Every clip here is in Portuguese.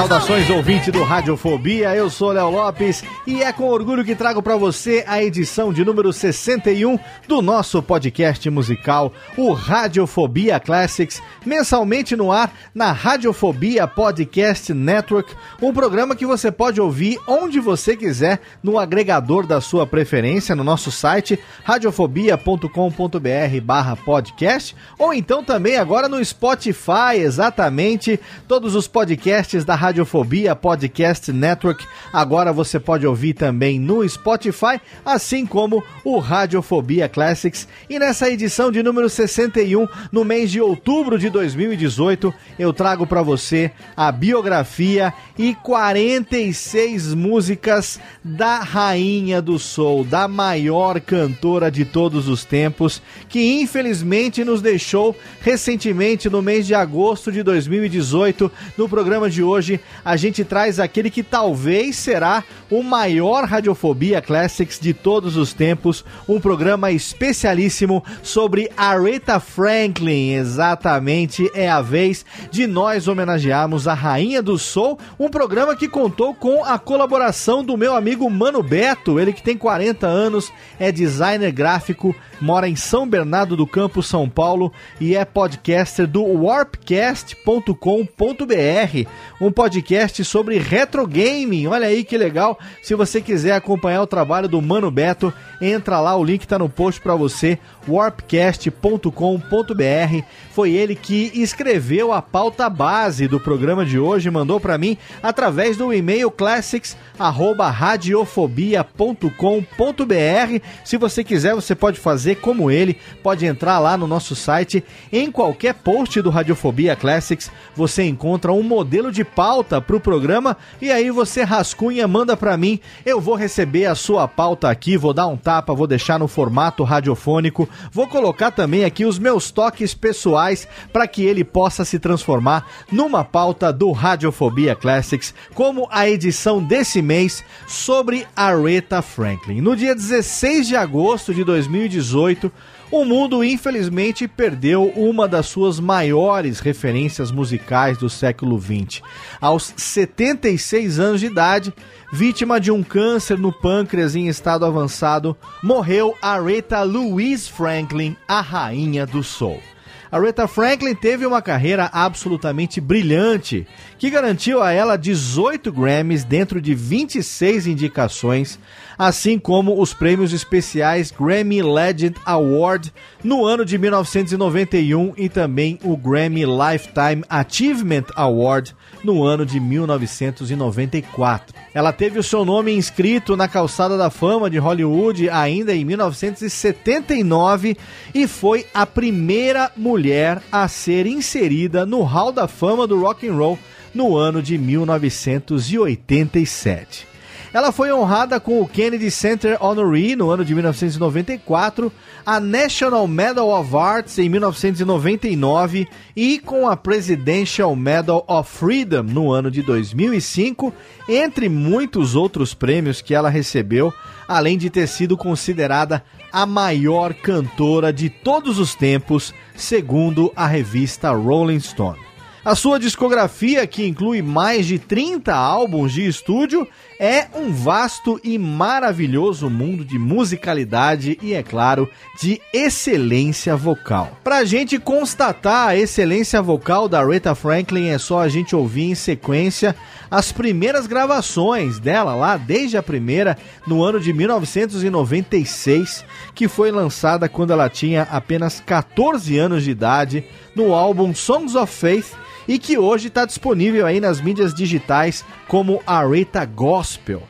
Saudações ouvinte do Radiofobia, eu sou Léo Lopes e é com orgulho que trago para você a edição de número 61 do nosso podcast musical, o Radiofobia Classics, mensalmente no ar na Radiofobia Podcast Network, um programa que você pode ouvir onde você quiser no agregador da sua preferência, no nosso site radiofobia.com.br/podcast ou então também agora no Spotify, exatamente, todos os podcasts da Radiofobia Podcast Network. Agora você pode ouvir também no Spotify, assim como o Radiofobia Classics. E nessa edição de número 61, no mês de outubro de 2018, eu trago para você a biografia e 46 músicas da Rainha do Soul, da maior cantora de todos os tempos, que infelizmente nos deixou recentemente no mês de agosto de 2018. No programa de hoje, a gente traz aquele que talvez será o maior Radiofobia Classics de todos os tempos, um programa especialíssimo sobre Aretha Franklin. Exatamente, é a vez de nós homenagearmos a Rainha do Soul, um programa que contou com a colaboração do meu amigo Mano Beto, ele que tem 40 anos, é designer gráfico, mora em São Bernardo do Campo, São Paulo e é podcaster do warpcast.com.br, um podcast sobre retro gaming. Olha aí que legal. Se você quiser acompanhar o trabalho do Mano Beto, entra lá, o link está no post para você, warpcast.com.br. Foi ele que escreveu a pauta base do programa de hoje, mandou para mim através do e-mail classics@radiofobia.com.br. Se você quiser, você pode fazer como ele, pode entrar lá no nosso site, em qualquer post do Radiofobia Classics, você encontra um modelo de pauta para o programa e aí você rascunha, manda para mim, eu vou receber a sua pauta aqui, vou dar um tapa, vou deixar no formato radiofônico, vou colocar também aqui os meus toques pessoais para que ele possa se transformar numa pauta do Radiofobia Classics, como a edição desse mês sobre Aretha Franklin. No dia 16 de agosto de 2018, o mundo infelizmente perdeu uma das suas maiores referências musicais do século XX. Aos 76 anos de idade, vítima de um câncer no pâncreas em estado avançado, morreu Aretha Louise Franklin, a rainha do soul. Aretha Franklin teve uma carreira absolutamente brilhante, que garantiu a ela 18 Grammys dentro de 26 indicações, assim como os prêmios especiais Grammy Legend Award no ano de 1991 e também o Grammy Lifetime Achievement Award no ano de 1994. Ela teve o seu nome inscrito na Calçada da Fama de Hollywood ainda em 1979 e foi a primeira mulher a ser inserida no Hall da Fama do Rock and Roll no ano de 1987. Ela foi honrada com o Kennedy Center Honoree no ano de 1994, a National Medal of Arts em 1999 e com a Presidential Medal of Freedom no ano de 2005, entre muitos outros prêmios que ela recebeu, além de ter sido considerada a maior cantora de todos os tempos, segundo a revista Rolling Stone. A sua discografia, que inclui mais de 30 álbuns de estúdio, é um vasto e maravilhoso mundo de musicalidade e, é claro, de excelência vocal. Pra gente constatar a excelência vocal da Aretha Franklin, é só a gente ouvir em sequência as primeiras gravações dela lá, desde a primeira, no ano de 1996, que foi lançada quando ela tinha apenas 14 anos de idade, no álbum Songs of Faith e que hoje está disponível aí nas mídias digitais como Aretha Gospel.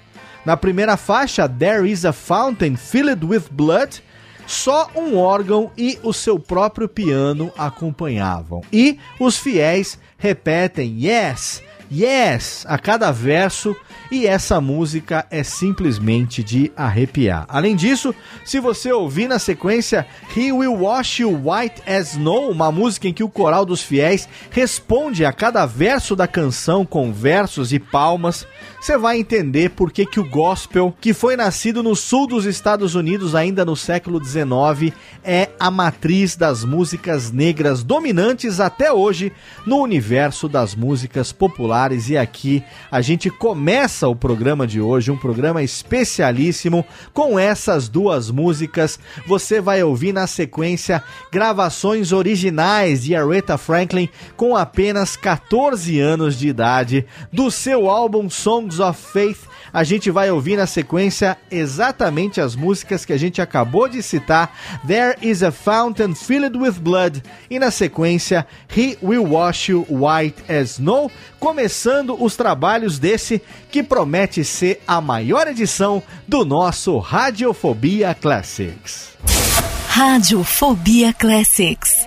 Na primeira faixa, There is a Fountain Filled with Blood, só um órgão e o seu próprio piano acompanhavam. E os fiéis repetem Yes, Yes a cada verso e essa música é simplesmente de arrepiar. Além disso, se você ouvir na sequência He Will Wash You White as Snow, uma música em que o coral dos fiéis responde a cada verso da canção com versos e palmas, você vai entender por que, que o gospel, que foi nascido no sul dos Estados Unidos ainda no século XIX, é a matriz das músicas negras dominantes até hoje no universo das músicas populares. E aqui a gente começa o programa de hoje, um programa especialíssimo com essas duas músicas. Você vai ouvir na sequência gravações originais de Aretha Franklin com apenas 14 anos de idade do seu álbum Songs of Faith. A gente vai ouvir na sequência exatamente as músicas que a gente acabou de citar: There is a Fountain Filled with Blood, e na sequência He Will Wash You White as Snow, começando os trabalhos desse que promete ser a maior edição do nosso Radiofobia Classics. Radiofobia Classics.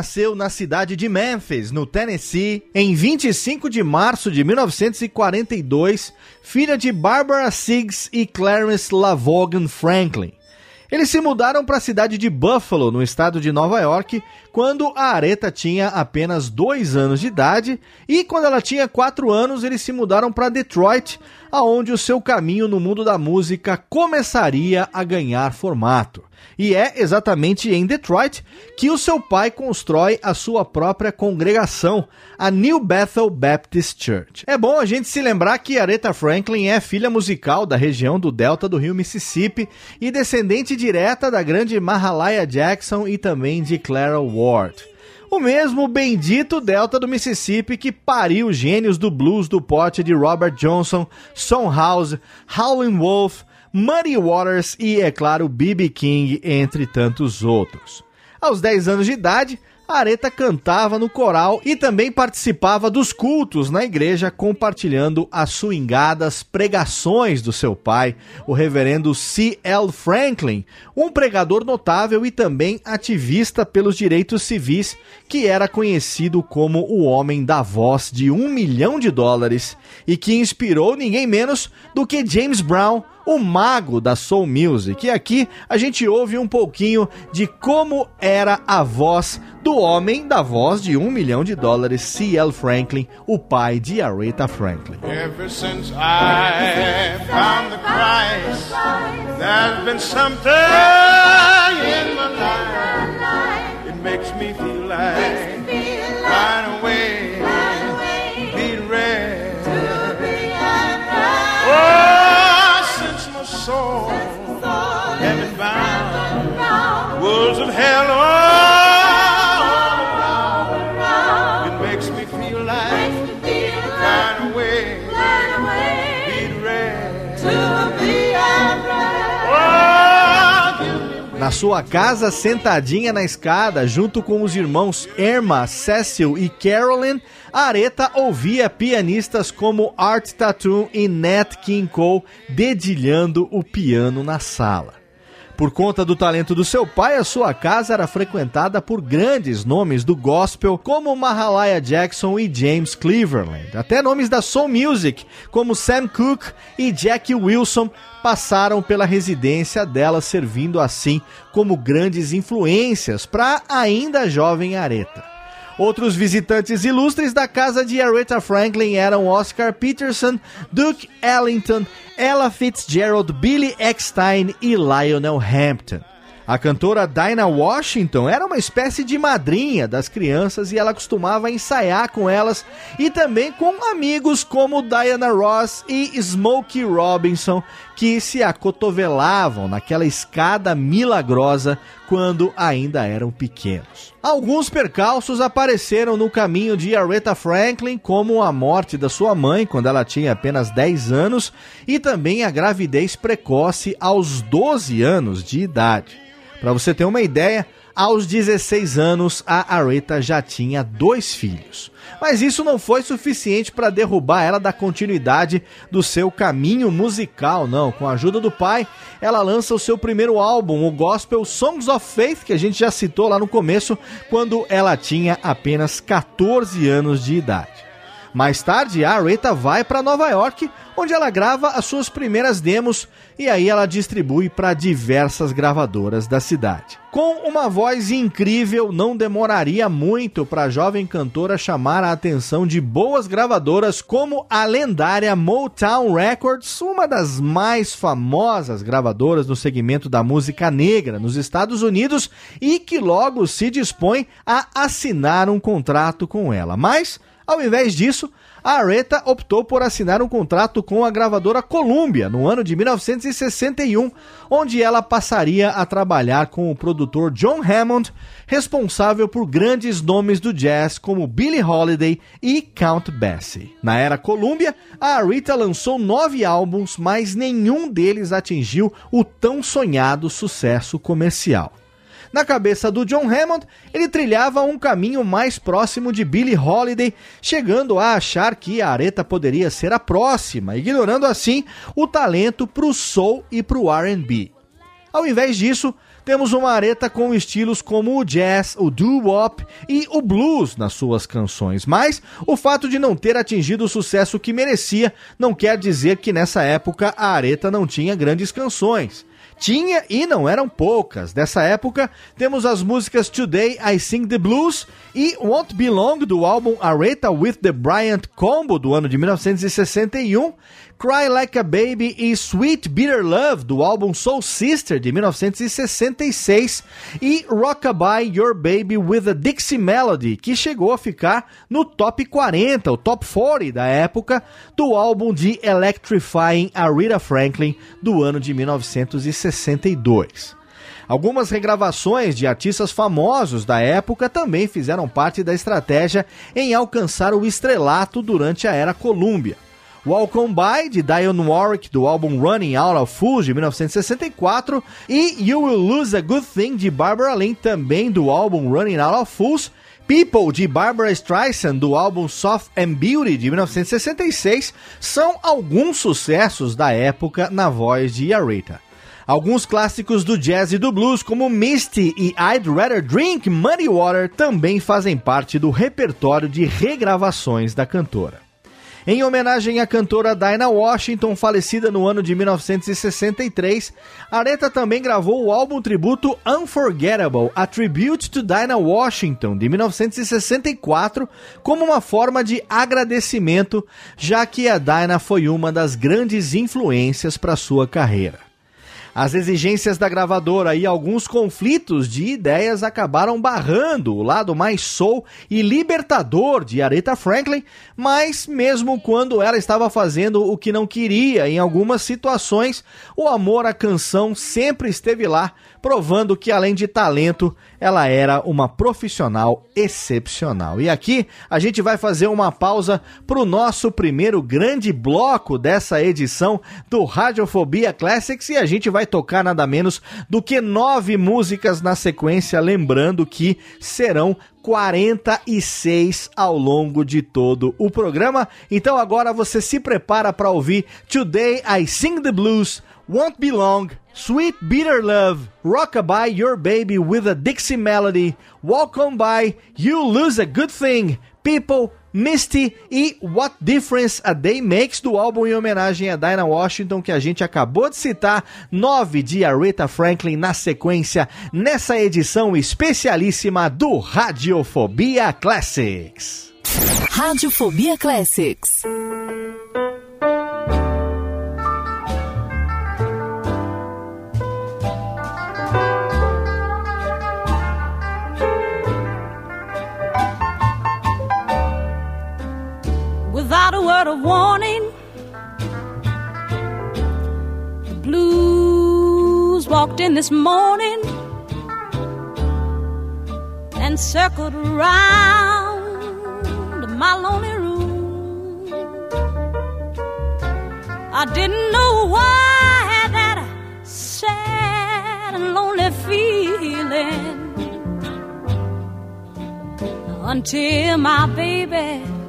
Nasceu na cidade de Memphis, no Tennessee, em 25 de março de 1942, filha de Barbara Siggs e Clarence Lavogan Franklin. Eles se mudaram para a cidade de Buffalo, no estado de Nova York, quando a Aretha tinha apenas dois anos de idade, e quando ela tinha quatro anos, eles se mudaram para Detroit, aonde o seu caminho no mundo da música começaria a ganhar formato. E é exatamente em Detroit que o seu pai constrói a sua própria congregação, a New Bethel Baptist Church. É bom a gente se lembrar que Aretha Franklin é filha musical da região do delta do rio Mississippi e descendente direta da grande Mahalia Jackson e também de Clara Ward. O mesmo bendito delta do Mississippi que pariu gênios do blues do pote de Robert Johnson, Son House, Howlin' Wolf, Muddy Waters e, é claro, B.B. King, entre tantos outros. Aos 10 anos de idade, Areta cantava no coral e também participava dos cultos na igreja, compartilhando as swingadas pregações do seu pai, o reverendo C. L. Franklin, um pregador notável e também ativista pelos direitos civis, que era conhecido como o homem da voz de um milhão de dólares e que inspirou ninguém menos do que James Brown o mago da soul music. E aqui a gente ouve um pouquinho de como era a voz do homem da voz de um milhão de dólares, C.L. Franklin, o pai de Aretha Franklin. Ever since I found the Christ, there's been something in my life. It makes me feel like right away, be ready. Oh, soul, heaven bound, wolves of hell. Na sua casa, sentadinha na escada, junto com os irmãos Irma, Cecil e Carolyn, Areta ouvia pianistas como Art Tattoo e Nat King Cole dedilhando o piano na sala. Por conta do talento do seu pai, a sua casa era frequentada por grandes nomes do gospel, como Mahalia Jackson e James Cleveland. Até nomes da soul music, como Sam Cooke e Jackie Wilson, passaram pela residência dela, servindo assim como grandes influências para ainda jovem Areta. Outros visitantes ilustres da casa de Aretha Franklin eram Oscar Peterson, Duke Ellington, Ella Fitzgerald, Billy Eckstein e Lionel Hampton. A cantora Dinah Washington era uma espécie de madrinha das crianças e ela costumava ensaiar com elas e também com amigos como Diana Ross e Smokey Robinson, que se acotovelavam naquela escada milagrosa quando ainda eram pequenos. Alguns percalços apareceram no caminho de Aretha Franklin, como a morte da sua mãe quando ela tinha apenas 10 anos e também a gravidez precoce aos 12 anos de idade. Para você ter uma ideia, aos 16 anos a Aretha já tinha dois filhos. Mas isso não foi suficiente para derrubar ela da continuidade do seu caminho musical, não. Com a ajuda do pai, ela lança o seu primeiro álbum, o gospel Songs of Faith, que a gente já citou lá no começo, quando ela tinha apenas 14 anos de idade. Mais tarde, a Aretha vai para Nova York, onde ela grava as suas primeiras demos e aí ela distribui para diversas gravadoras da cidade. Com uma voz incrível, não demoraria muito para a jovem cantora chamar a atenção de boas gravadoras como a lendária Motown Records, uma das mais famosas gravadoras no segmento da música negra nos Estados Unidos e que logo se dispõe a assinar um contrato com ela. Mas ao invés disso, a Aretha optou por assinar um contrato com a gravadora Columbia no ano de 1961, onde ela passaria a trabalhar com o produtor John Hammond, responsável por grandes nomes do jazz como Billie Holiday e Count Basie. Na era Columbia, a Aretha lançou nove álbuns, mas nenhum deles atingiu o tão sonhado sucesso comercial. Na cabeça do John Hammond, ele trilhava um caminho mais próximo de Billie Holiday, chegando a achar que a Aretha poderia ser a próxima, ignorando assim o talento para o soul e para o R&B. Ao invés disso, temos uma Aretha com estilos como o jazz, o doo-wop e o blues nas suas canções. Mas o fato de não ter atingido o sucesso que merecia não quer dizer que nessa época a Aretha não tinha grandes canções. Tinha e não eram poucas. Dessa época, temos as músicas Today I Sing the Blues e Won't Be Long do álbum Aretha with the Bryant Combo do ano de 1961, Cry Like a Baby e Sweet Bitter Love, do álbum Soul Sister, de 1966, e Rockabye Your Baby with a Dixie Melody, que chegou a ficar no top 40, o top 40 da época, do álbum de Electrifying Aretha Franklin, do ano de 1962. Algumas regravações de artistas famosos da época também fizeram parte da estratégia em alcançar o estrelato durante a era Columbia. Welcome By, de Dionne Warwick, do álbum Running Out of Fools, de 1964, e You Will Lose a Good Thing, de Barbara Lynn, também do álbum Running Out of Fools, People, de Barbara Streisand, do álbum Soft and Beauty, de 1966, são alguns sucessos da época na voz de Aretha. Alguns clássicos do jazz e do blues, como Misty e I'd Rather Drink Muddy Water, também fazem parte do repertório de regravações da cantora. Em homenagem à cantora Dinah Washington, falecida no ano de 1963, Aretha também gravou o álbum tributo Unforgettable, A Tribute to Dinah Washington, de 1964, como uma forma de agradecimento, já que a Dinah foi uma das grandes influências para sua carreira. As exigências da gravadora e alguns conflitos de ideias acabaram barrando o lado mais soul e libertador de Aretha Franklin, mas mesmo quando ela estava fazendo o que não queria em algumas situações, o amor à canção sempre esteve lá, provando que além de talento, ela era uma profissional excepcional. E aqui a gente vai fazer uma pausa para o nosso primeiro grande bloco dessa edição do Radiofobia Classics e a gente vai tocar nada menos do que nove músicas na sequência, lembrando que serão 46 ao longo de todo o programa. Então agora você se prepara para ouvir Today I Sing the Blues, Won't Be Long, Sweet Bitter Love, Rockabye Your Baby with a Dixie Melody, Walk On By, You Lose a Good Thing, People, Misty e What Difference a Day Makes do álbum em homenagem a Dinah Washington que a gente acabou de citar, 9 de Aretha Franklin na sequência nessa edição especialíssima do Radiofobia Classics. Radiofobia Classics. Word of warning. The blues walked in this morning and circled around my lonely room. I didn't know why I had that sad and lonely feeling until my baby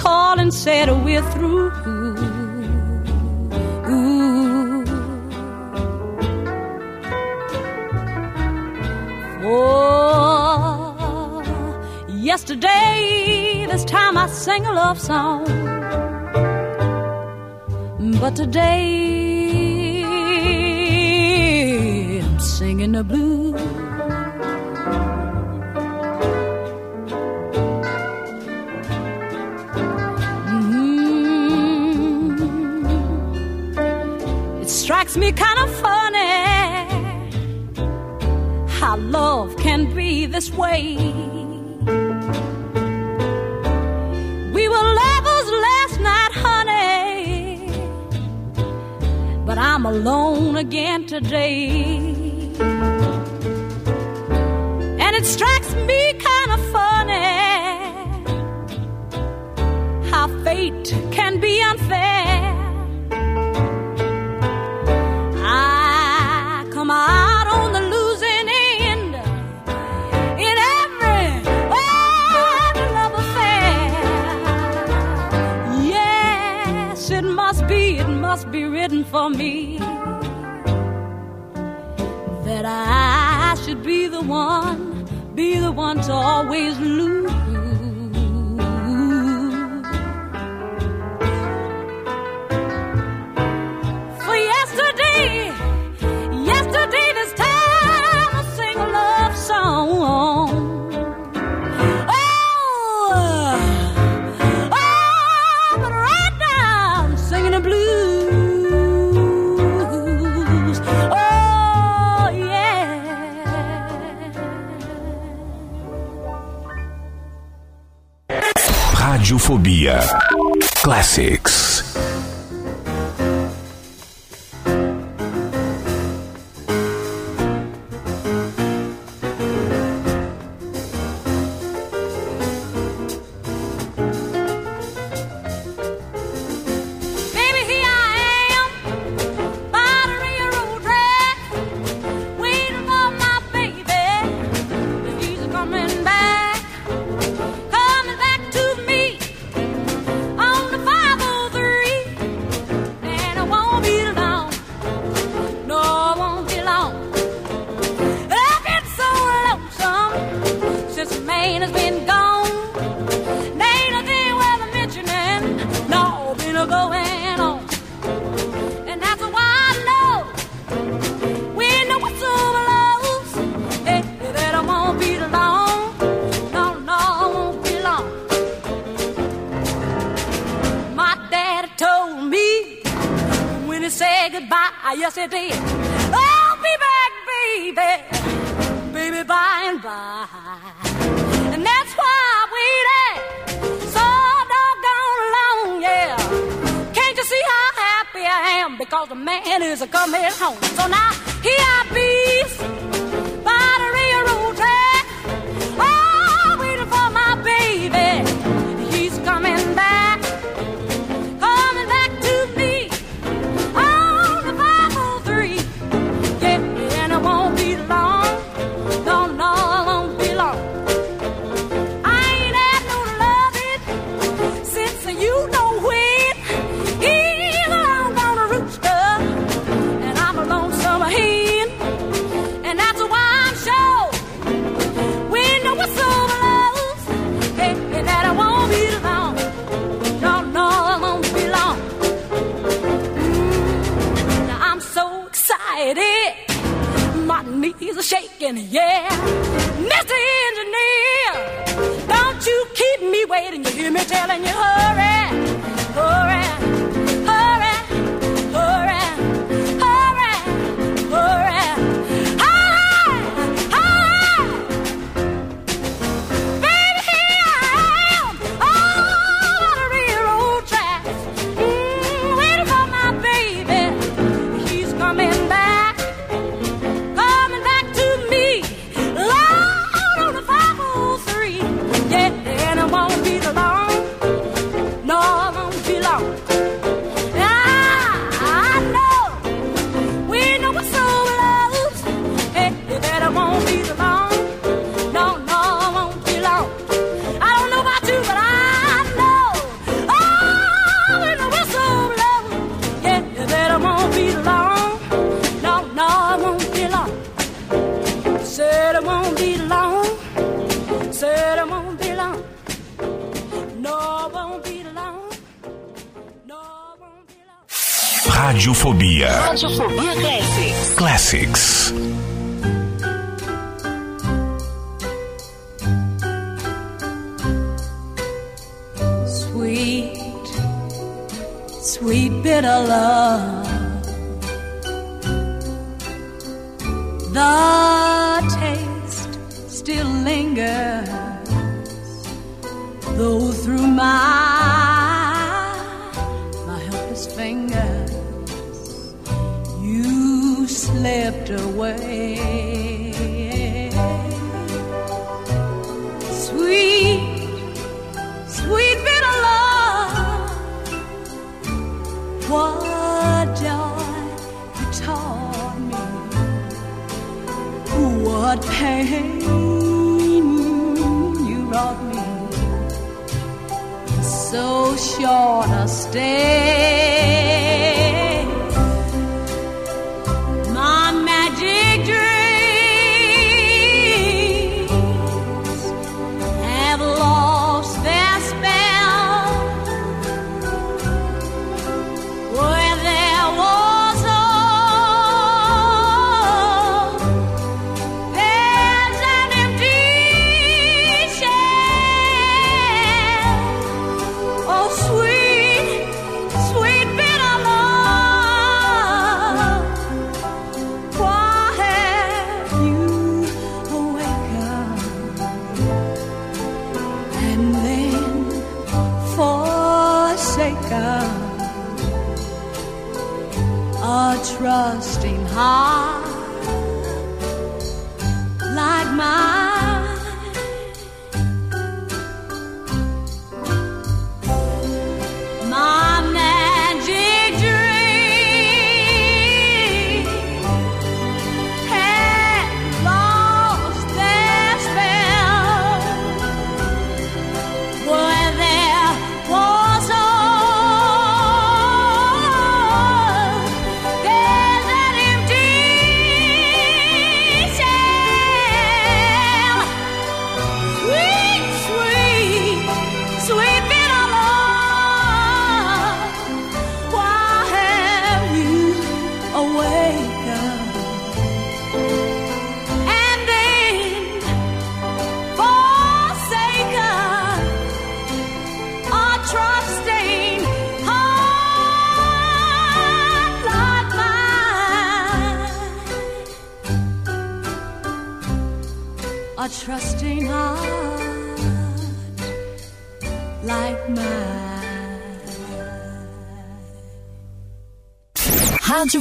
called and said we're through. Ooh. Oh, yesterday, this time I sang a love song. But today, I'm singing the blues. Strikes me kind of funny how love can be this way. We were lovers last night, honey, but I'm alone again today. And it strikes me kind of funny how fate can be unfair. For me that I should be the one, be the one to always lose. Radiofobia Classics.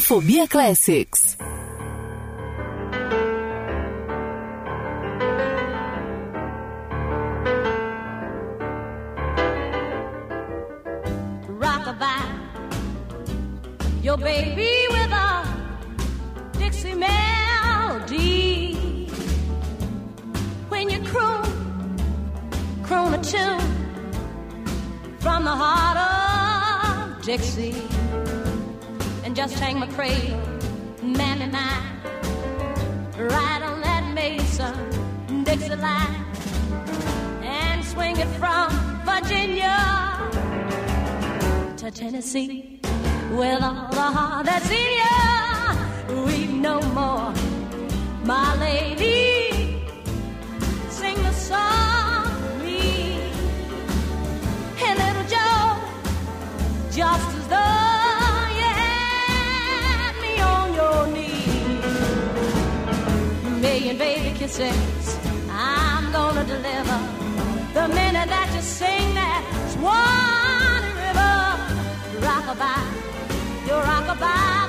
Fobia Classics. Your baby with a Dixie melody. When you croon, croon a tune from the heart of Dixie just hang my cradle, man and I, Ride on that Mason Dixie line and swing it from Virginia to Tennessee. With all the heart that's in ya, we know more, my lady. says I'm gonna deliver. The minute that you sing that Swan River, rockabye, you rockabye.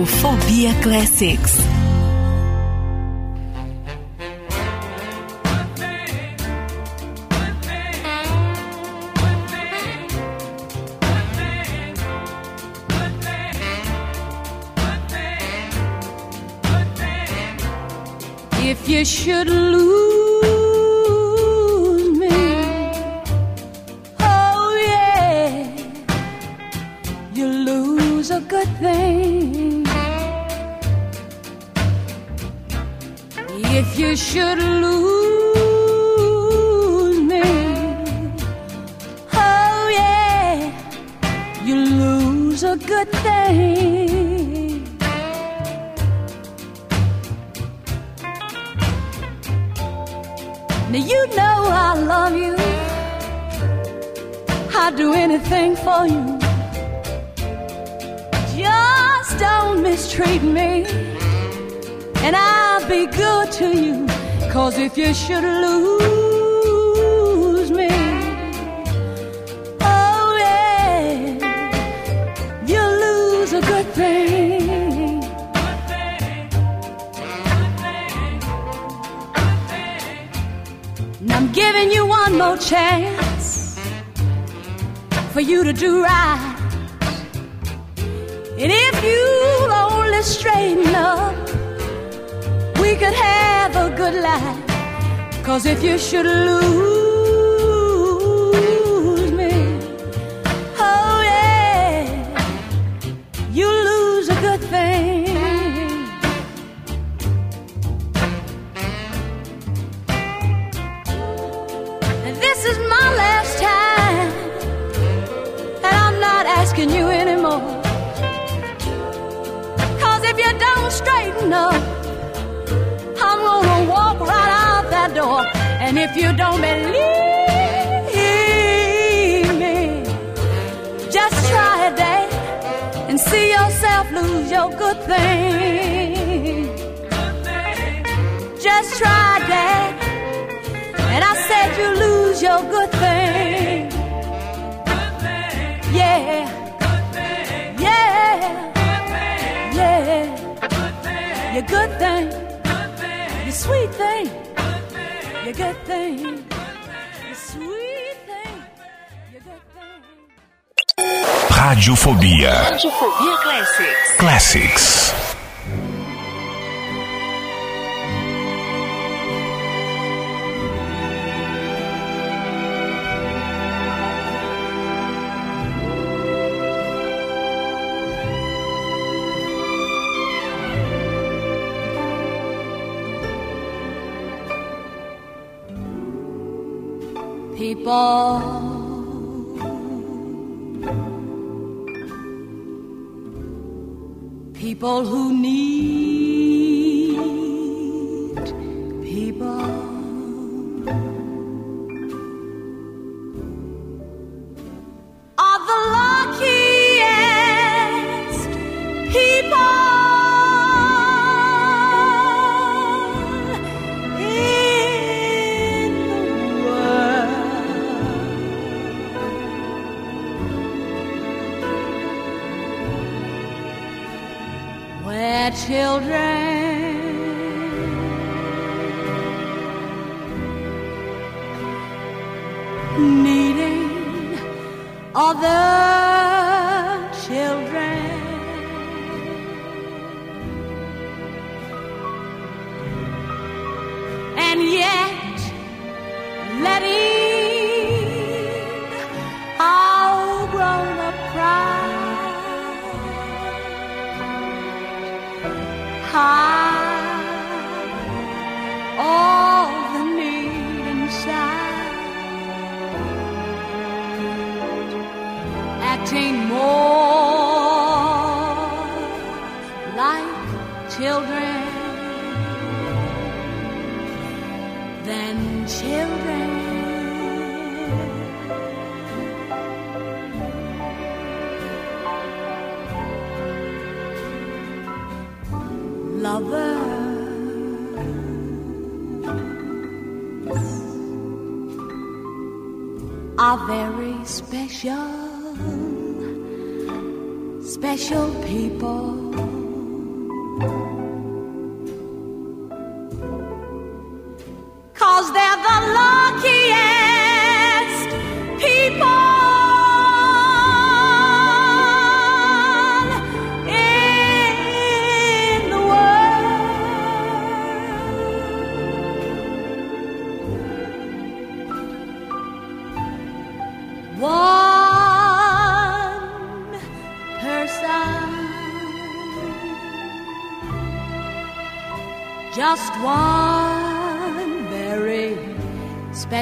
Fobia Classics. straighten up. We could have a good life. Cause if you should lose. don't believe me, just try a day and see yourself lose your good thing. Just try a day, and I said you lose your good thing. Yeah, yeah, yeah. Your good thing, your sweet thing. a good Radiofobia. Radiofobia Classics. Classics. People who need show.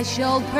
special person.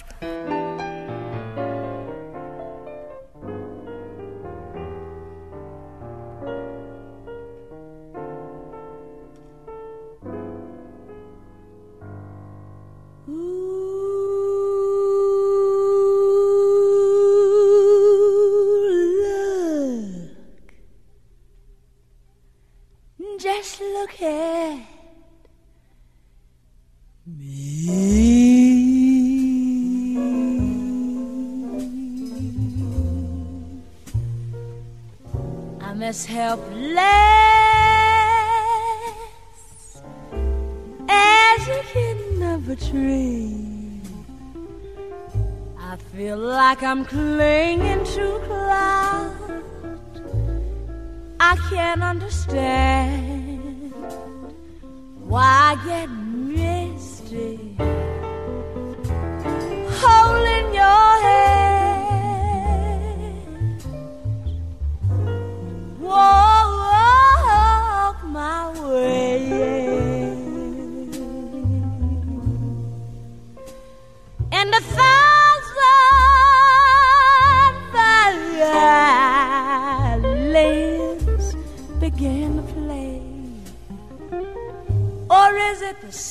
I get misty.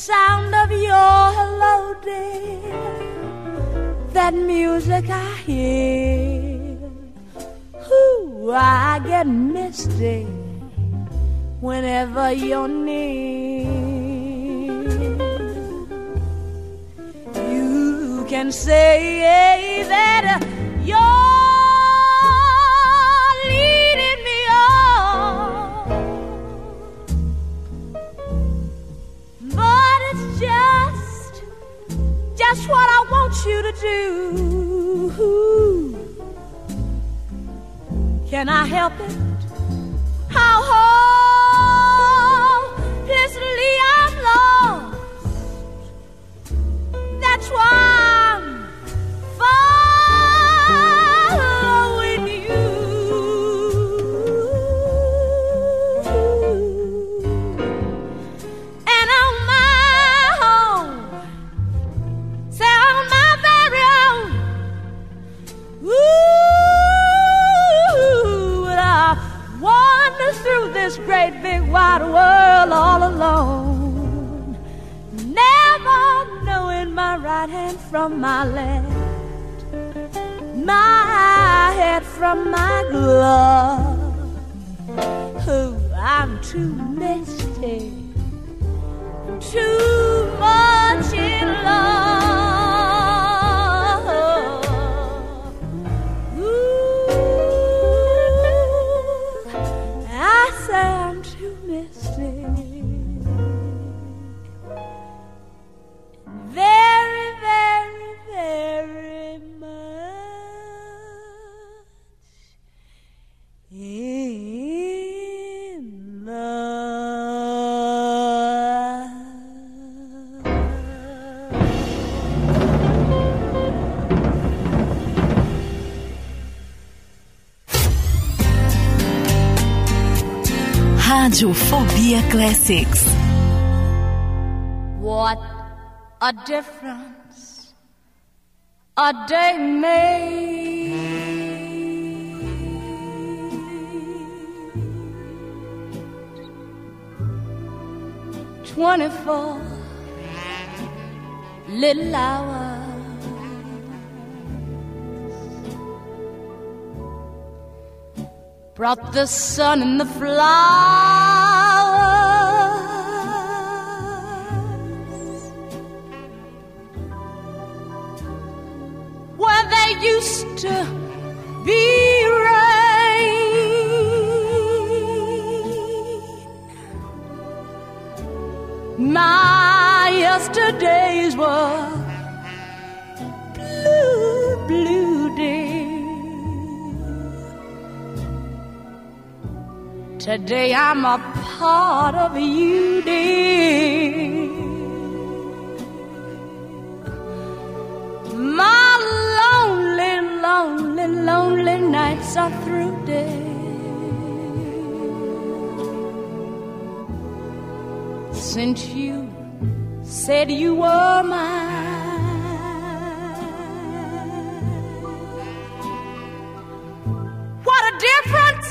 sound of your hello, dear. That music I hear. Ooh, I get misty whenever you're near. You can say that. do. Can I help it? my left, my head from my glove. Oh, I'm too misty, too. Rádio Fobia Classics. What a difference a day made. Twenty-four little hours. Brought the sun and the flowers. Used to be rain. My yesterdays were blue, blue days. Today I'm a part of you, dear. Lonely, lonely, nights are through, dear. Since you said you were mine, what a difference!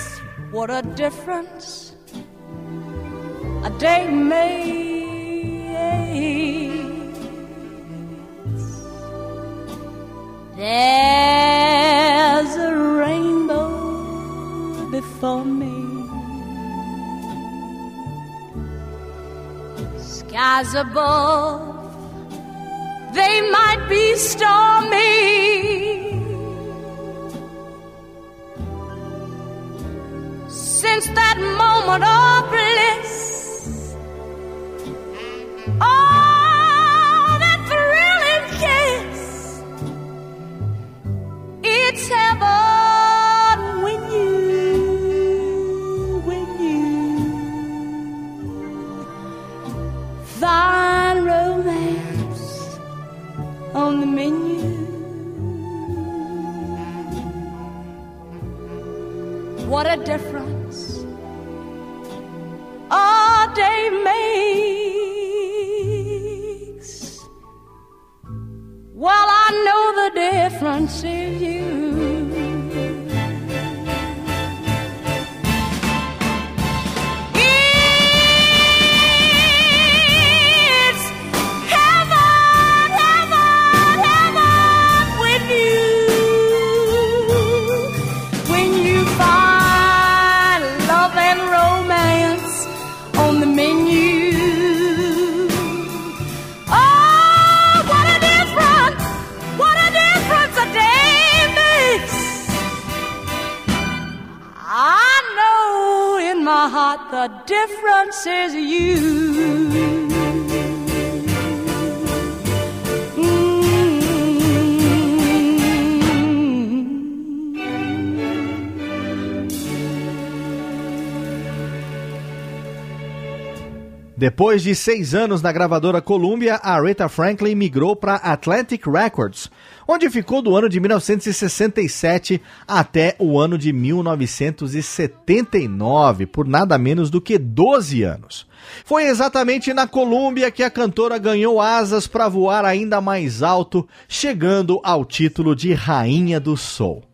What a difference a day makes. There's before me. Skies above, they might be stormy. Since that moment of bliss, oh, that thrilling kiss. It's heaven What a difference a day makes. Well, I know the difference is you. In my heart the difference is you. Depois de seis anos na gravadora Columbia, Aretha Franklin migrou para Atlantic Records, onde ficou do ano de 1967 até o ano de 1979, por nada menos do que 12 anos. Foi exatamente na Columbia que a cantora ganhou asas para voar ainda mais alto, chegando ao título de Rainha do Soul.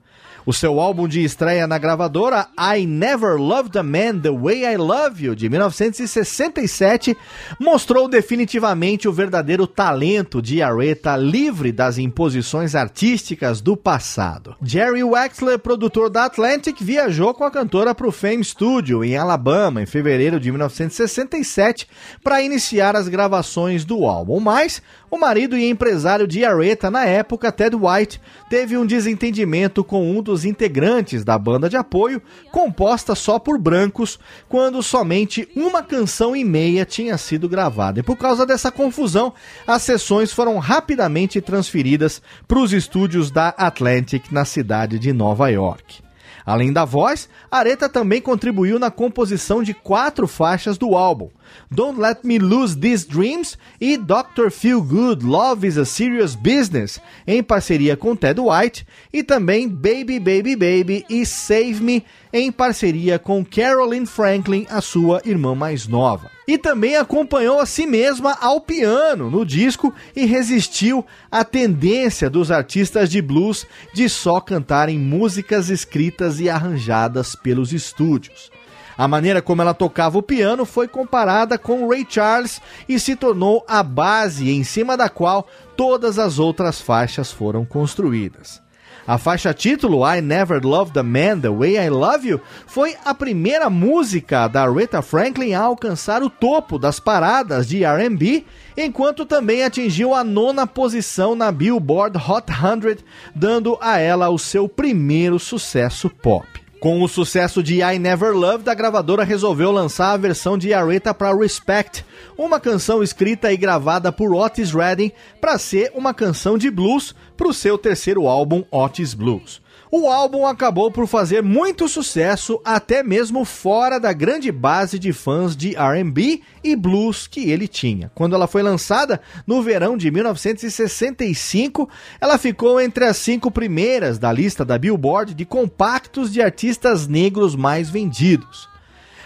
O seu álbum de estreia na gravadora, I Never Loved a Man the Way I Love You, de 1967, mostrou definitivamente o verdadeiro talento de Aretha livre das imposições artísticas do passado. Jerry Wexler, produtor da Atlantic, viajou com a cantora para o Fame Studio, em Alabama, em fevereiro de 1967, para iniciar as gravações do álbum, mas o marido e empresário de Aretha na época, Ted White, teve um desentendimento com um dos integrantes da banda de apoio, composta só por brancos, quando somente uma canção e meia tinha sido gravada. E por causa dessa confusão, as sessões foram rapidamente transferidas para os estúdios da Atlantic na cidade de Nova York. Além da voz, Aretha também contribuiu na composição de quatro faixas do álbum: Don't Let Me Lose These Dreams e Dr. Feel Good Love is a Serious Business, em parceria com Ted White, e também Baby Baby Baby e Save Me, em parceria com Carolyn Franklin, a sua irmã mais nova. E também acompanhou a si mesma ao piano no disco e resistiu à tendência dos artistas de blues de só cantarem músicas escritas e arranjadas pelos estúdios. A maneira como ela tocava o piano foi comparada com Ray Charles e se tornou a base em cima da qual todas as outras faixas foram construídas. A faixa título I Never Loved a Man the Way I Love You foi a primeira música da Aretha Franklin a alcançar o topo das paradas de R&B, enquanto também atingiu a nona posição na Billboard Hot 100, dando a ela o seu primeiro sucesso pop. Com o sucesso de I Never Loved, a gravadora resolveu lançar a versão de Aretha para Respect, uma canção escrita e gravada por Otis Redding para ser uma canção de blues para o seu terceiro álbum Otis Blues. O álbum acabou por fazer muito sucesso, até mesmo fora da grande base de fãs de RB e blues que ele tinha. Quando ela foi lançada no verão de 1965, ela ficou entre as cinco primeiras da lista da Billboard de compactos de artistas negros mais vendidos.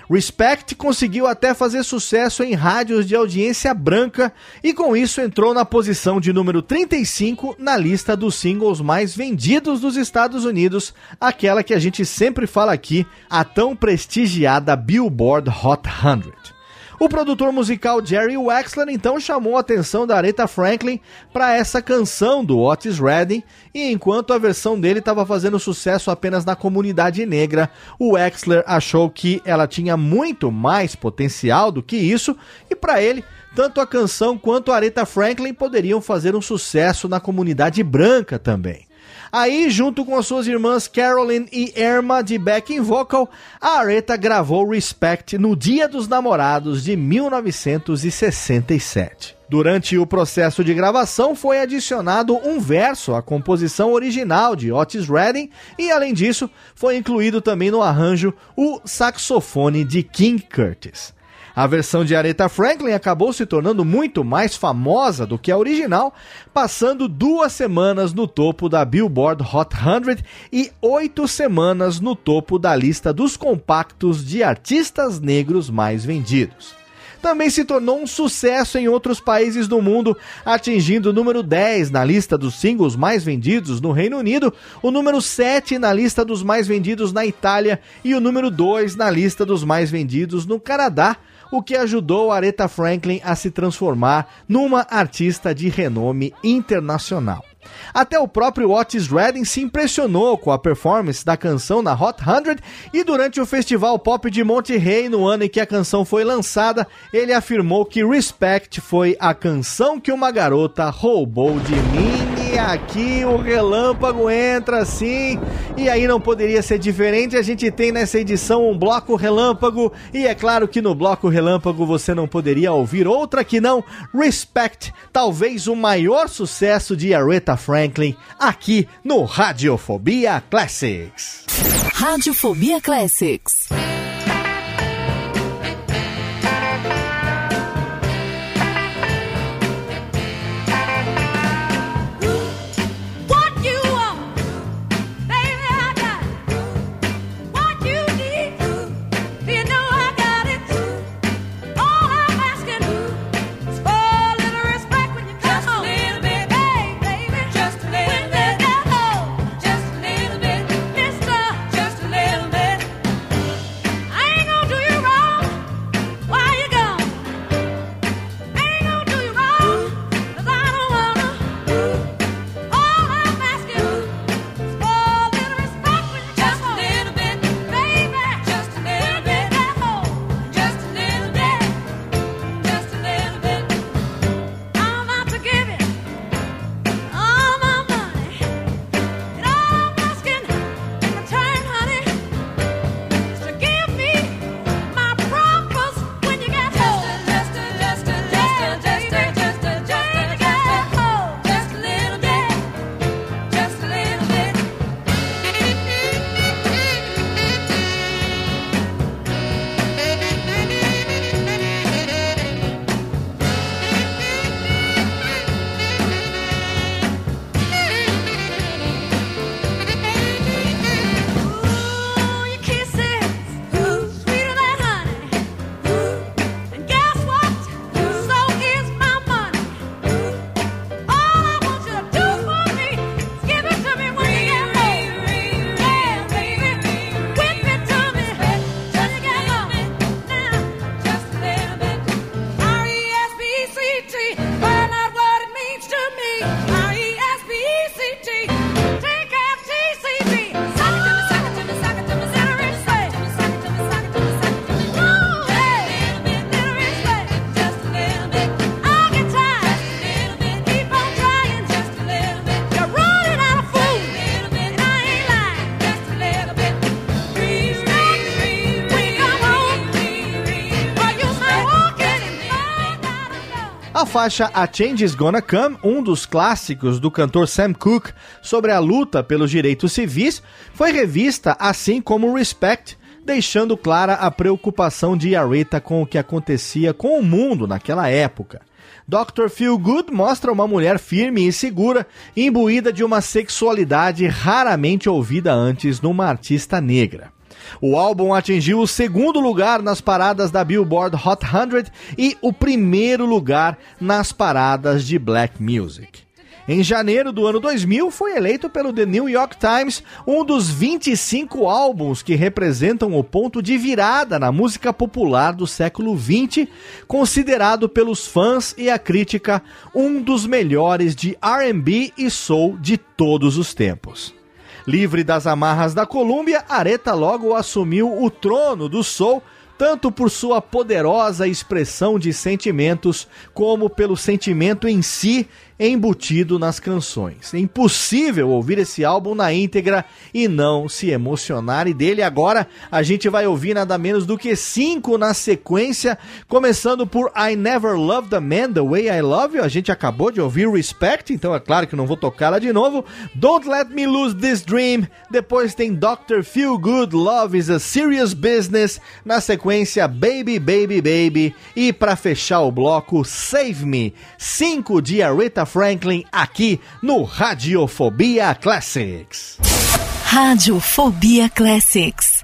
Respect conseguiu até fazer sucesso em rádios de audiência branca e com isso entrou na posição de número 35 na lista dos singles mais vendidos dos Estados Unidos, aquela que a gente sempre fala aqui, a tão prestigiada Billboard Hot 100. O produtor musical Jerry Wexler então chamou a atenção da Aretha Franklin para essa canção do Otis Redding, e enquanto a versão dele estava fazendo sucesso apenas na comunidade negra, o Wexler achou que ela tinha muito mais potencial do que isso, e para ele tanto a canção quanto a Aretha Franklin poderiam fazer um sucesso na comunidade branca também. Aí, junto com as suas irmãs Carolyn e Irma de backing vocal, a Aretha gravou Respect no Dia dos Namorados de 1967. Durante o processo de gravação foi adicionado um verso à composição original de Otis Redding e, além disso, foi incluído também no arranjo o saxofone de King Curtis. A versão de Aretha Franklin acabou se tornando muito mais famosa do que a original, passando duas semanas no topo da Billboard Hot 100 e oito semanas no topo da lista dos compactos de artistas negros mais vendidos. Também se tornou um sucesso em outros países do mundo, atingindo o número 10 na lista dos singles mais vendidos no Reino Unido, o número 7 na lista dos mais vendidos na Itália e o número 2 na lista dos mais vendidos no Canadá, o que ajudou Aretha Franklin a se transformar numa artista de renome internacional. Até o próprio Otis Redding se impressionou com a performance da canção na Hot 100 e durante o festival pop de Monterrey, no ano em que a canção foi lançada, ele afirmou que Respect foi a canção que uma garota roubou de mim aqui o relâmpago entra assim. E aí não poderia ser diferente. A gente tem nessa edição um bloco relâmpago. E é claro que no bloco relâmpago você não poderia ouvir outra que não Respect, talvez o maior sucesso de Aretha Franklin aqui no Radiofobia Classics. Radiofobia Classics. Faixa A Change Is Gonna Come, um dos clássicos do cantor Sam Cooke sobre a luta pelos direitos civis, foi revista assim como Respect, deixando clara a preocupação de Aretha com o que acontecia com o mundo naquela época. Dr. Feel Good mostra uma mulher firme e segura, imbuída de uma sexualidade raramente ouvida antes numa artista negra. O álbum atingiu o segundo lugar nas paradas da Billboard Hot 100 e o primeiro lugar nas paradas de black music. Em janeiro do ano 2000, foi eleito pelo The New York Times um dos 25 álbuns que representam o ponto de virada na música popular do século XX, considerado pelos fãs e a crítica um dos melhores de RB e soul de todos os tempos. Livre das amarras da Colômbia, Aretha logo assumiu o trono do soul tanto por sua poderosa expressão de sentimentos, como pelo sentimento em si embutido nas canções. É impossível ouvir esse álbum na íntegra e não se emocionar. E dele agora a gente vai ouvir nada menos do que cinco na sequência, começando por I Never Loved a Man the Way I Love You. A gente acabou de ouvir Respect, então é claro que não vou tocá-la de novo. Don't Let Me Lose This Dream. Depois tem Dr. Feel Good Love is a Serious Business. Na sequência, Baby Baby Baby. E para fechar o bloco, Save Me. Cinco de Aretha Franklin aqui no Radiofobia Classics. Radiofobia Classics.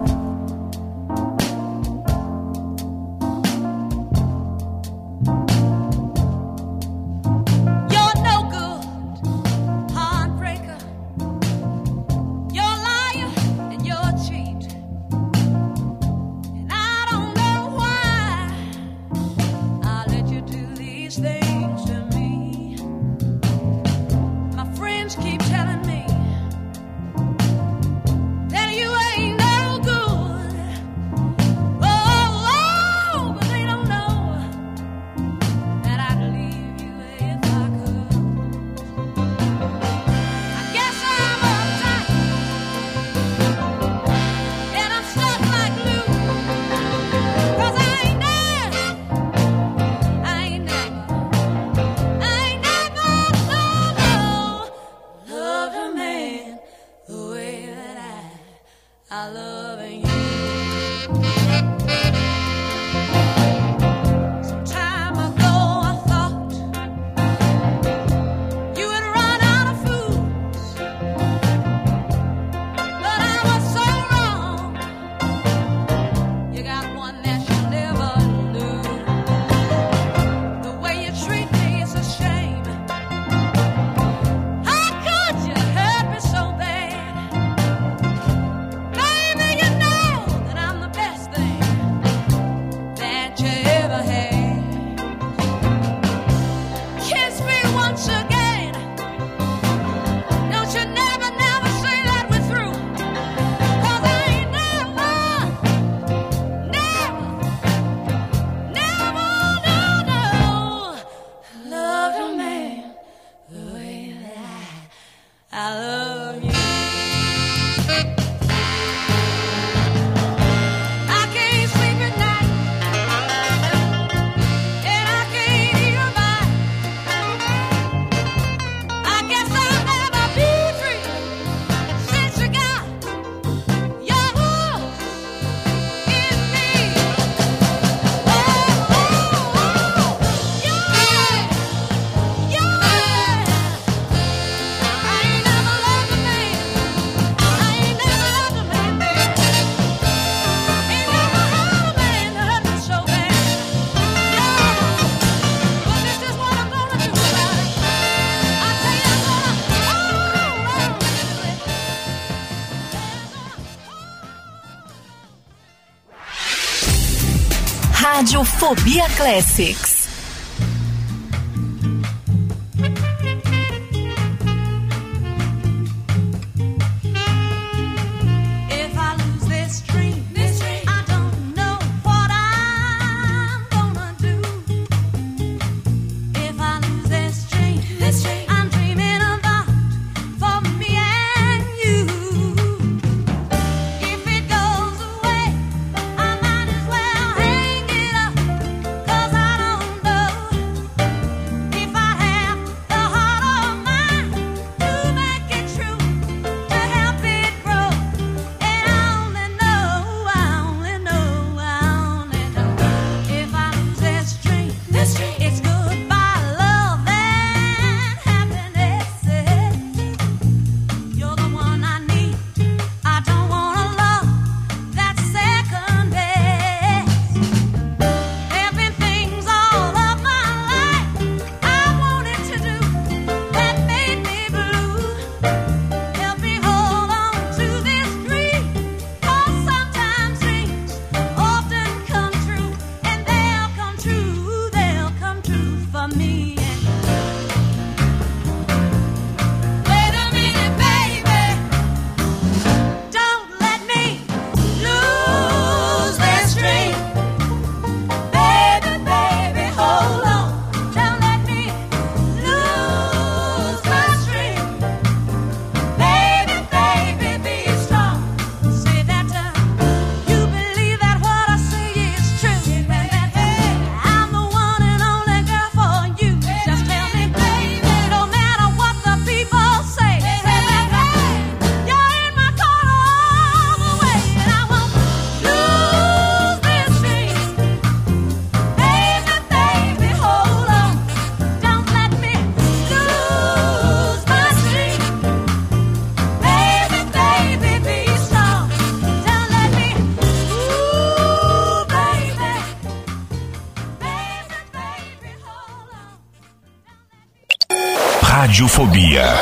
Fobia Classics.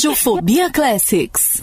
Radiofobia Classics.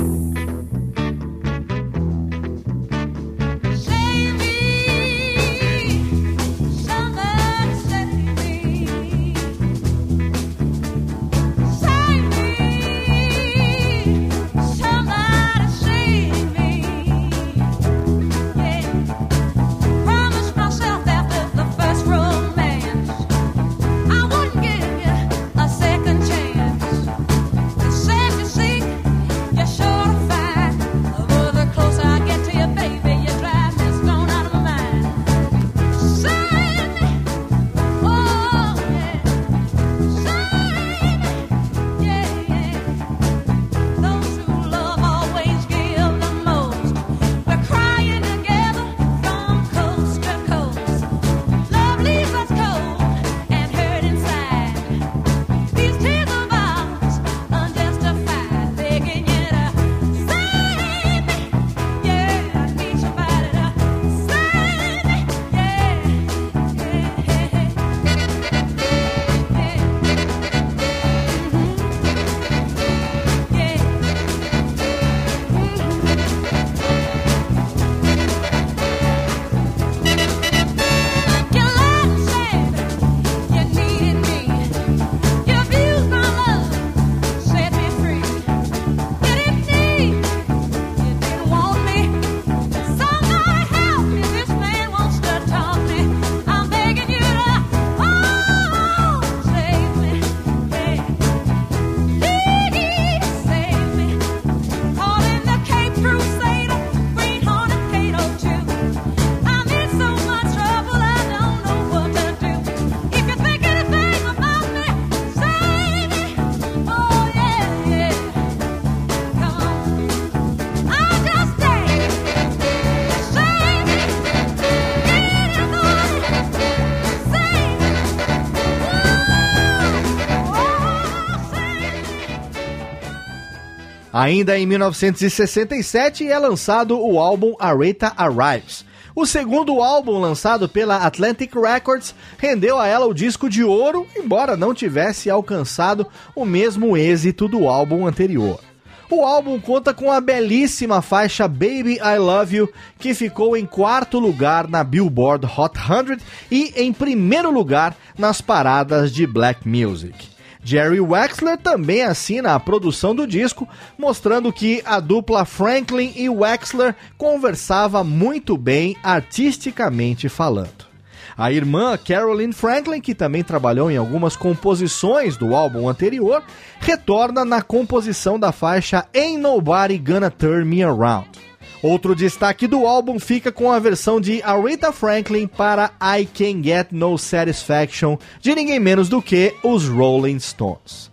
Ainda em 1967 é lançado o álbum Aretha Arrives. O segundo álbum lançado pela Atlantic Records rendeu a ela o disco de ouro, embora não tivesse alcançado o mesmo êxito do álbum anterior. O álbum conta com a belíssima faixa Baby I Love You, que ficou em quarto lugar na Billboard Hot 100 e em primeiro lugar nas paradas de black music. Jerry Wexler também assina a produção do disco, mostrando que a dupla Franklin e Wexler conversava muito bem artisticamente falando. A irmã Carolyn Franklin, que também trabalhou em algumas composições do álbum anterior, retorna na composição da faixa Ain't Nobody Gonna Turn Me Around. Outro destaque do álbum fica com a versão de Aretha Franklin para I Can Get No Satisfaction, de ninguém menos do que os Rolling Stones.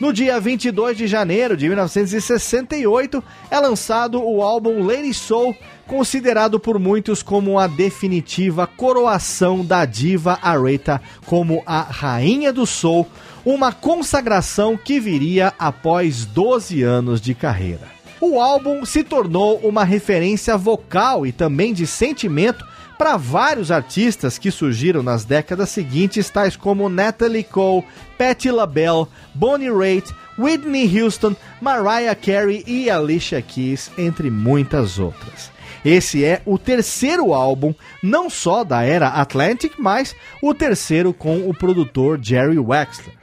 No dia 22 de janeiro de 1968 é lançado o álbum Lady Soul, considerado por muitos como a definitiva coroação da diva Aretha como a rainha do soul, uma consagração que viria após 12 anos de carreira. O álbum se tornou uma referência vocal e também de sentimento para vários artistas que surgiram nas décadas seguintes, tais como Natalie Cole, Patti LaBelle, Bonnie Raitt, Whitney Houston, Mariah Carey e Alicia Keys, entre muitas outras. Esse é o terceiro álbum, não só da era Atlantic, mas o terceiro com o produtor Jerry Wexler.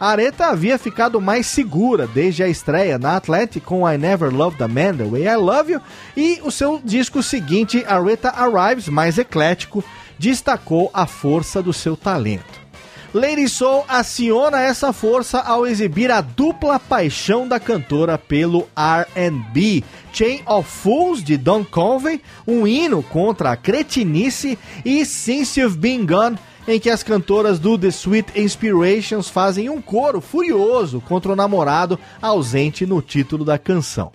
A Aretha havia ficado mais segura desde a estreia na Atlantic com I Never Loved a Man The Way I Love You e o seu disco seguinte, Aretha Arrives, mais eclético, destacou a força do seu talento. Lady Soul aciona essa força ao exibir a dupla paixão da cantora pelo R&B, Chain of Fools de Don Conway, um hino contra a cretinice e Since You've Been Gone em que as cantoras do The Sweet Inspirations fazem um coro furioso contra o namorado ausente no título da canção.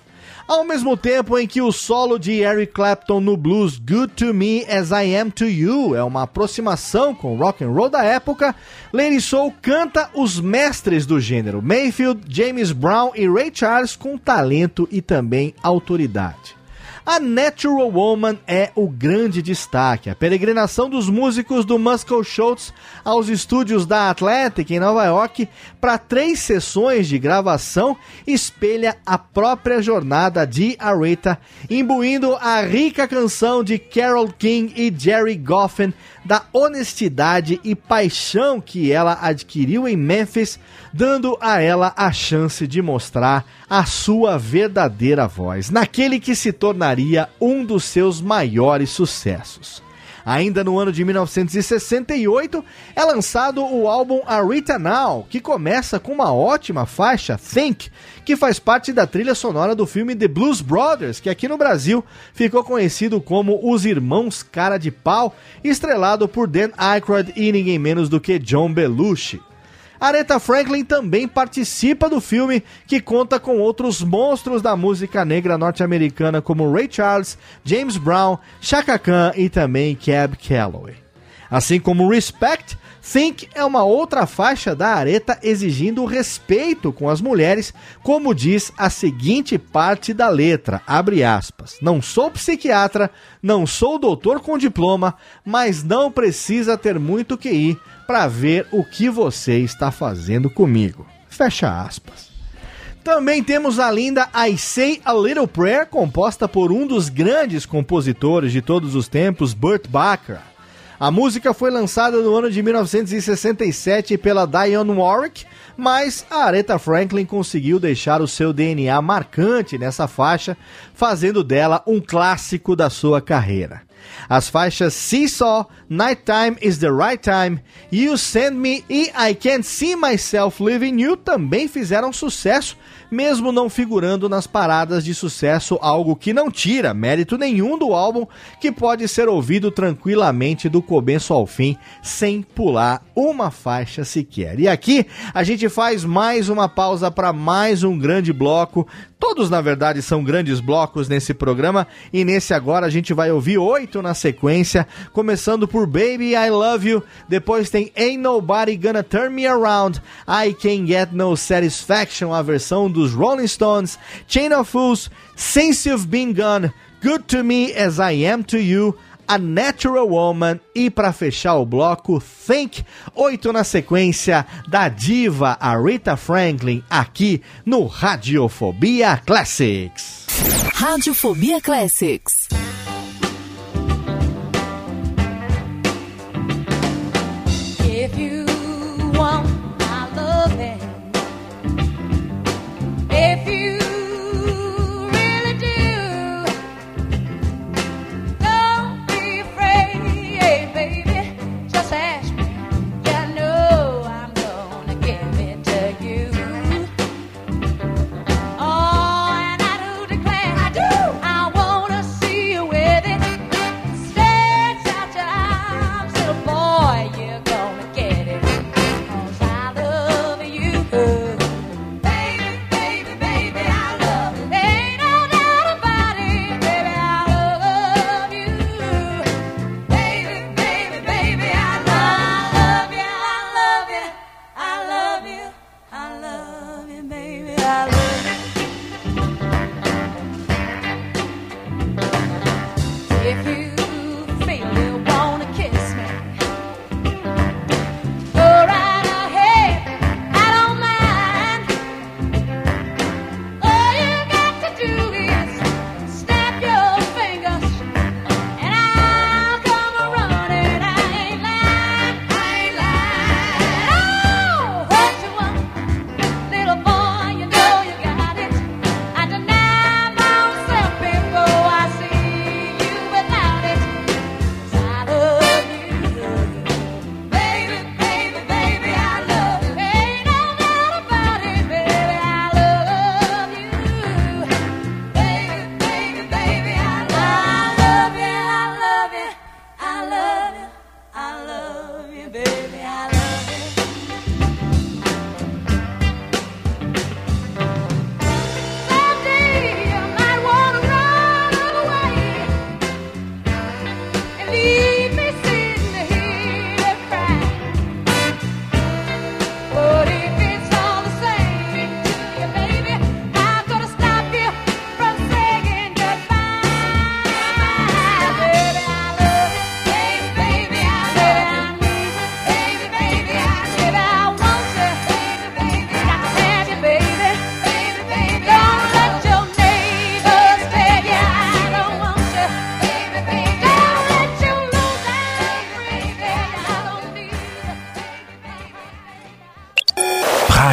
Ao mesmo tempo em que o solo de Eric Clapton no blues Good to Me as I Am to You é uma aproximação com o rock and roll da época, Lady Soul canta os mestres do gênero, Mayfield, James Brown e Ray Charles com talento e também autoridade. A Natural Woman é o grande destaque. A peregrinação dos músicos do Muscle Shoals aos estúdios da Atlantic em Nova York para três sessões de gravação espelha a própria jornada de Aretha, imbuindo a rica canção de Carole King e Jerry Goffin da honestidade e paixão que ela adquiriu em Memphis, dando a ela a chance de mostrar a sua verdadeira voz, naquele que se tornaria um dos seus maiores sucessos. Ainda no ano de 1968 é lançado o álbum Arita Now, que começa com uma ótima faixa, Think, que faz parte da trilha sonora do filme The Blues Brothers, que aqui no Brasil ficou conhecido como Os Irmãos Cara de Pau, estrelado por Dan Aykroyd e ninguém menos do que John Belushi. Aretha Franklin também participa do filme, que conta com outros monstros da música negra norte-americana como Ray Charles, James Brown, Chaka Khan e também Cab Calloway. Assim como Respect, Think é uma outra faixa da Aretha exigindo respeito com as mulheres, como diz a seguinte parte da letra, abre aspas, não sou psiquiatra, não sou doutor com diploma, mas não precisa ter muito que ir para ver o que você está fazendo comigo. Fecha aspas. Também temos a linda I Say a Little Prayer, composta por um dos grandes compositores de todos os tempos, Burt Bacharach. A música foi lançada no ano de 1967 pela Dionne Warwick, mas a Aretha Franklin conseguiu deixar o seu DNA marcante nessa faixa, fazendo dela um clássico da sua carreira. As faixas Seesaw, Nighttime is the Right Time, You Send Me e I Can't See Myself Living You também fizeram sucesso, mesmo não figurando nas paradas de sucesso, algo que não tira mérito nenhum do álbum, que pode ser ouvido tranquilamente do começo ao fim, sem pular uma faixa sequer. E aqui a gente faz mais uma pausa para mais um grande bloco. Todos, na verdade, são grandes blocos nesse programa, e nesse agora a gente vai ouvir oito na sequência, começando por Baby I Love You, depois tem Ain't Nobody Gonna Turn Me Around, I Can't Get No Satisfaction, a versão dos Rolling Stones, Chain of Fools, Since You've Been Gone, Good to Me As I Am to You, A Natural Woman e para fechar o bloco Think, oito na sequência da diva Aretha Franklin aqui no Radiofobia Classics. Radiofobia Classics.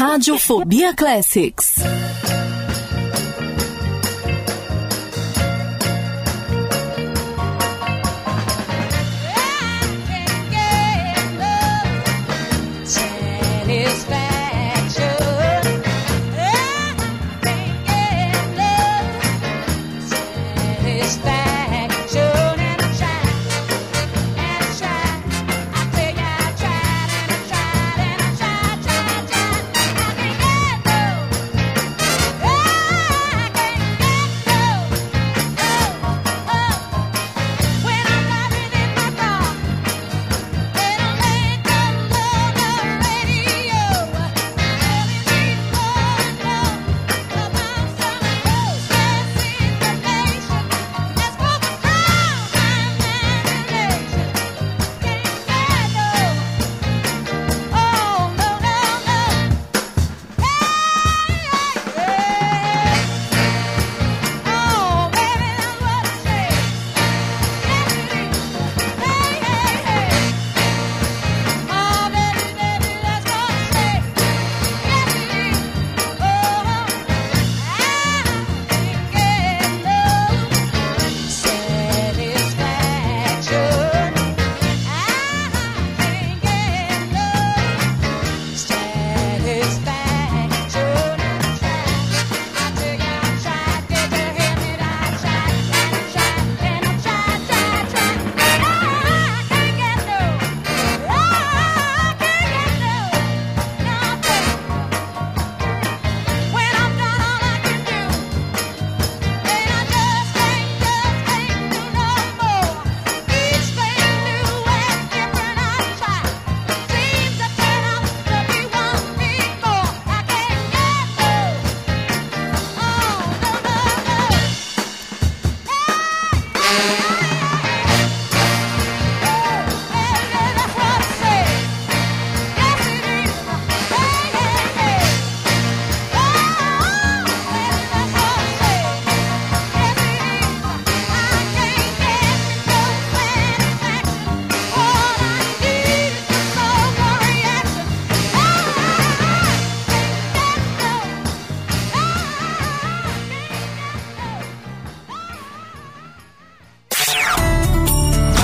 Radiofobia. Classics.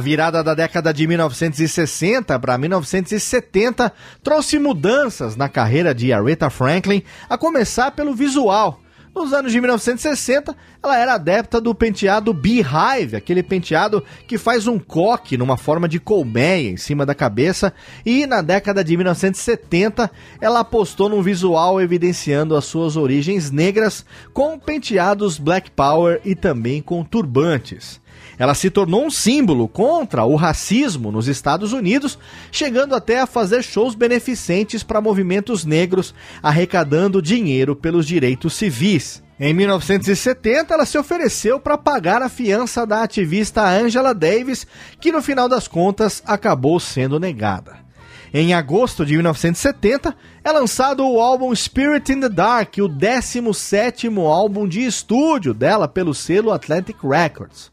A virada da década de 1960 para 1970 trouxe mudanças na carreira de Aretha Franklin, a começar pelo visual. Nos anos de 1960, ela era adepta do penteado Beehive, aquele penteado que faz um coque numa forma de colmeia em cima da cabeça, e na década de 1970, ela apostou num visual evidenciando as suas origens negras com penteados Black Power e também com turbantes. Ela se tornou um símbolo contra o racismo nos Estados Unidos, chegando até a fazer shows beneficentes para movimentos negros, arrecadando dinheiro pelos direitos civis. Em 1970, ela se ofereceu para pagar a fiança da ativista Angela Davis, que no final das contas acabou sendo negada. Em agosto de 1970, é lançado o álbum Spirit in the Dark, o 17º álbum de estúdio dela pelo selo Atlantic Records.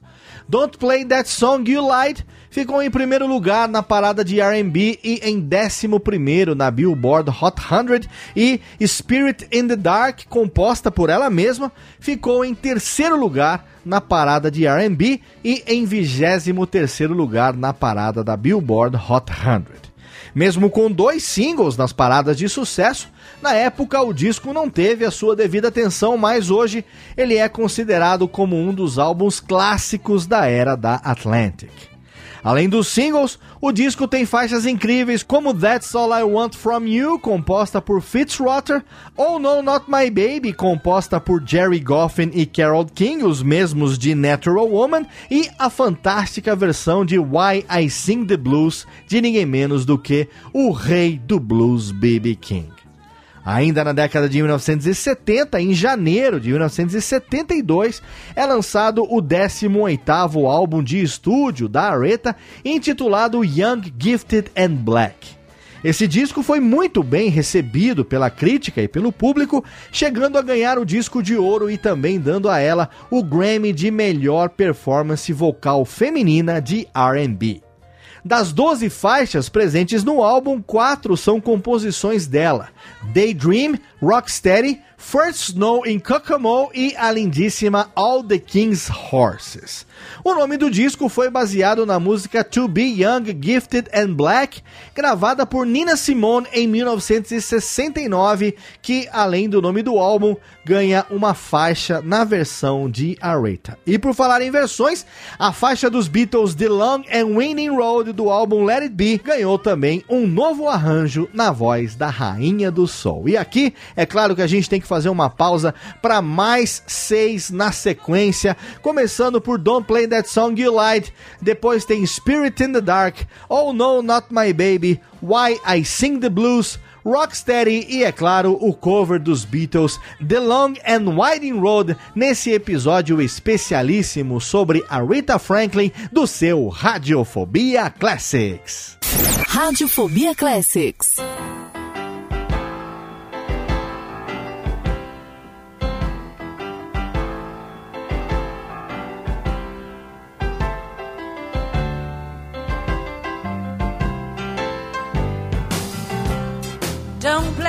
Don't Play That Song You Lied ficou em primeiro lugar na parada de R&B e em décimo primeiro na Billboard Hot 100 e Spirit in the Dark, composta por ela mesma, ficou em terceiro lugar na parada de R&B e em vigésimo terceiro lugar na parada da Billboard Hot 100. Mesmo com dois singles nas paradas de sucesso, na época o disco não teve a sua devida atenção, mas hoje ele é considerado como um dos álbuns clássicos da era da Atlantic. Além dos singles, o disco tem faixas incríveis como That's All I Want From You, composta por Fitzrotter, ou No Not My Baby, composta por Jerry Goffin e Carole King, os mesmos de Natural Woman, e a fantástica versão de Why I Sing the Blues, de ninguém menos do que o rei do blues B.B. King. Ainda na década de 1970, em janeiro de 1972, é lançado o 18º álbum de estúdio da Aretha, intitulado Young, Gifted and Black. Esse disco foi muito bem recebido pela crítica e pelo público, chegando a ganhar o disco de ouro e também dando a ela o Grammy de melhor performance vocal feminina de R&B. Das 12 faixas presentes no álbum, quatro são composições dela: Daydream, Rocksteady, First Snow in Kokomo e a lindíssima All the King's Horses. O nome do disco foi baseado na música To Be Young, Gifted and Black, gravada por Nina Simone em 1969, que além do nome do álbum, ganha uma faixa na versão de Aretha. E por falar em versões, a faixa dos Beatles The Long and Winding Road do álbum Let It Be ganhou também um novo arranjo na voz da Rainha do Sol. E aqui, é claro que a gente tem que fazer uma pausa para mais seis na sequência, começando por Don't Play That Song You Lied, depois tem Spirit in the Dark, Oh No Not My Baby, Why I Sing the Blues, Rocksteady e, é claro, o cover dos Beatles The Long and Winding Road nesse episódio especialíssimo sobre a Rita Franklin do seu Radiofobia Classics. Radiofobia Classics. Don't play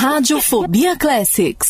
Radiofobia Classics.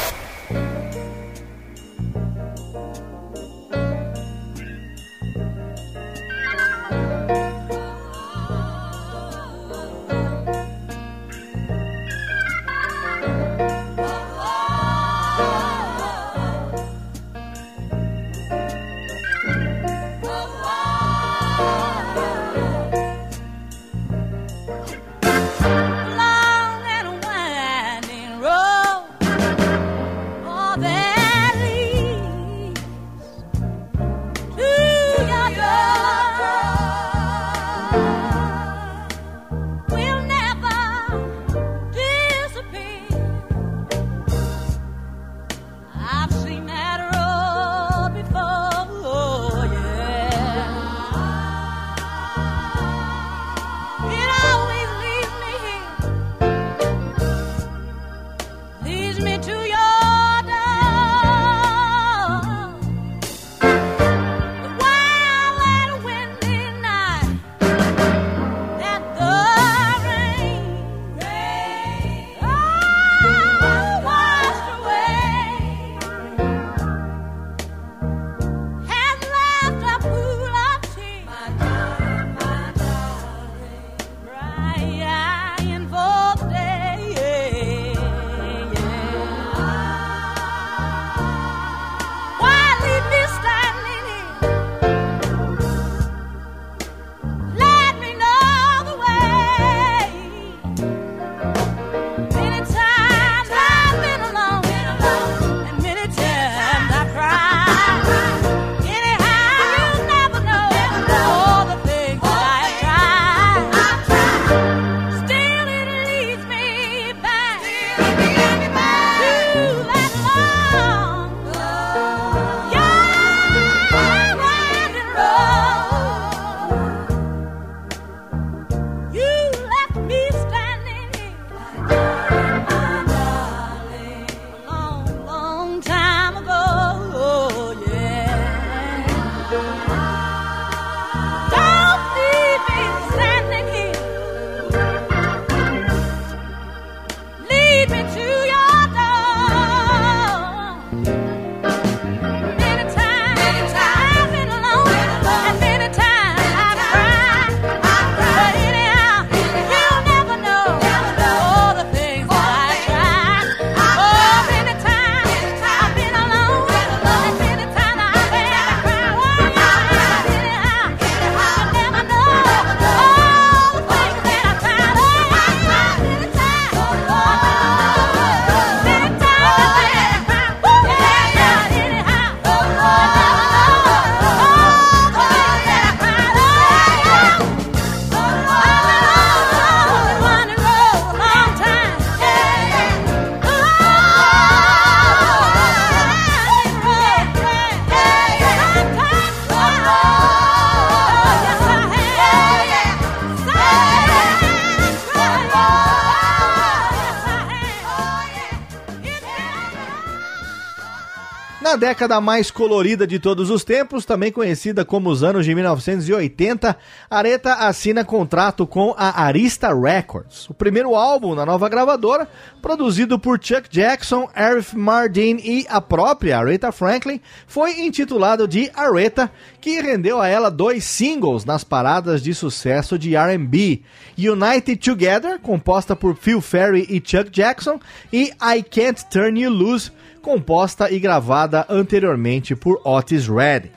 Década mais colorida de todos os tempos, também conhecida como os anos de 1980, Aretha assina contrato com a Arista Records, o primeiro álbum na nova gravadora, produzido por Chuck Jackson, Arif Mardin e a própria Aretha Franklin, foi intitulado de Aretha, que rendeu a ela dois singles nas paradas de sucesso de R&B, United Together, composta por Phil Ferry e Chuck Jackson, e I Can't Turn You Loose, composta e gravada anteriormente por Otis Redding.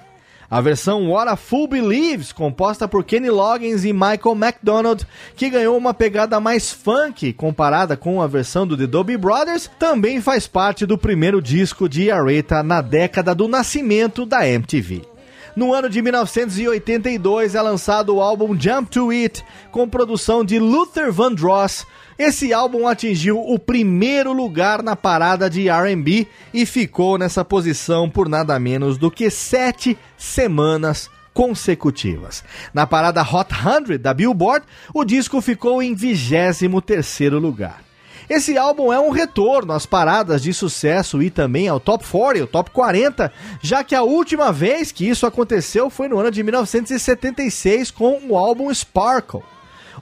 A versão What a Fool Believes, composta por Kenny Loggins e Michael McDonald, que ganhou uma pegada mais funk comparada com a versão do The Doobie Brothers, também faz parte do primeiro disco de Aretha na década do nascimento da MTV. No ano de 1982 é lançado o álbum Jump to It, com produção de Luther Vandross, esse álbum atingiu o primeiro lugar na parada de RB e ficou nessa posição por nada menos do que sete semanas consecutivas. Na parada Hot 100 da Billboard, o disco ficou em 23 lugar. Esse álbum é um retorno às paradas de sucesso e também ao Top 40, o Top 40, já que a última vez que isso aconteceu foi no ano de 1976 com o álbum Sparkle.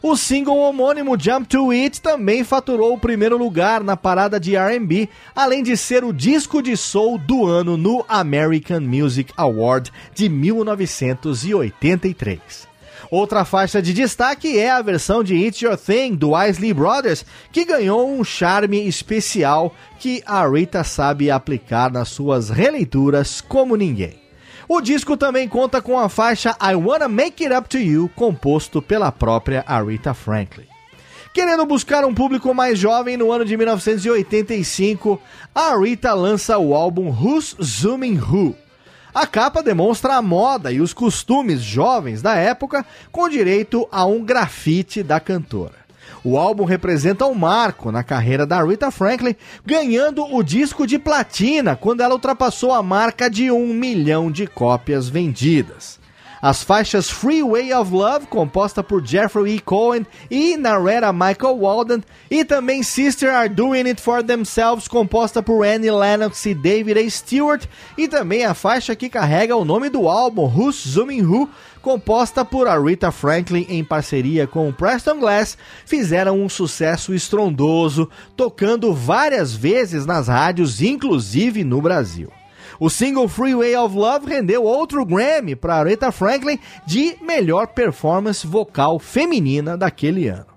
O single homônimo Jump to It também faturou o primeiro lugar na parada de R&B, além de ser o disco de soul do ano no American Music Award de 1983. Outra faixa de destaque é a versão de It's Your Thing do Isley Brothers, que ganhou um charme especial que a Rita sabe aplicar nas suas releituras como ninguém. O disco também conta com a faixa I Wanna Make It Up To You, composto pela própria Aretha Franklin. Querendo buscar um público mais jovem, no ano de 1985, a Rita lança o álbum Who's Zooming Who. A capa demonstra a moda e os costumes jovens da época, com direito a um grafite da cantora. O álbum representa um marco na carreira da Rita Franklin, ganhando o disco de platina quando ela ultrapassou a marca de um milhão de cópias vendidas. As faixas Freeway of Love, composta por Jeffrey E. Cohen e Narera Michael Walden, e também Sister Are Doing It For Themselves, composta por Annie Lennox e David A. Stewart, e também a faixa que carrega o nome do álbum, Who's Zooming Who, composta por Aretha Franklin em parceria com Preston Glass, fizeram um sucesso estrondoso, tocando várias vezes nas rádios, inclusive no Brasil. O single Freeway of Love rendeu outro Grammy para Aretha Franklin de melhor performance vocal feminina daquele ano.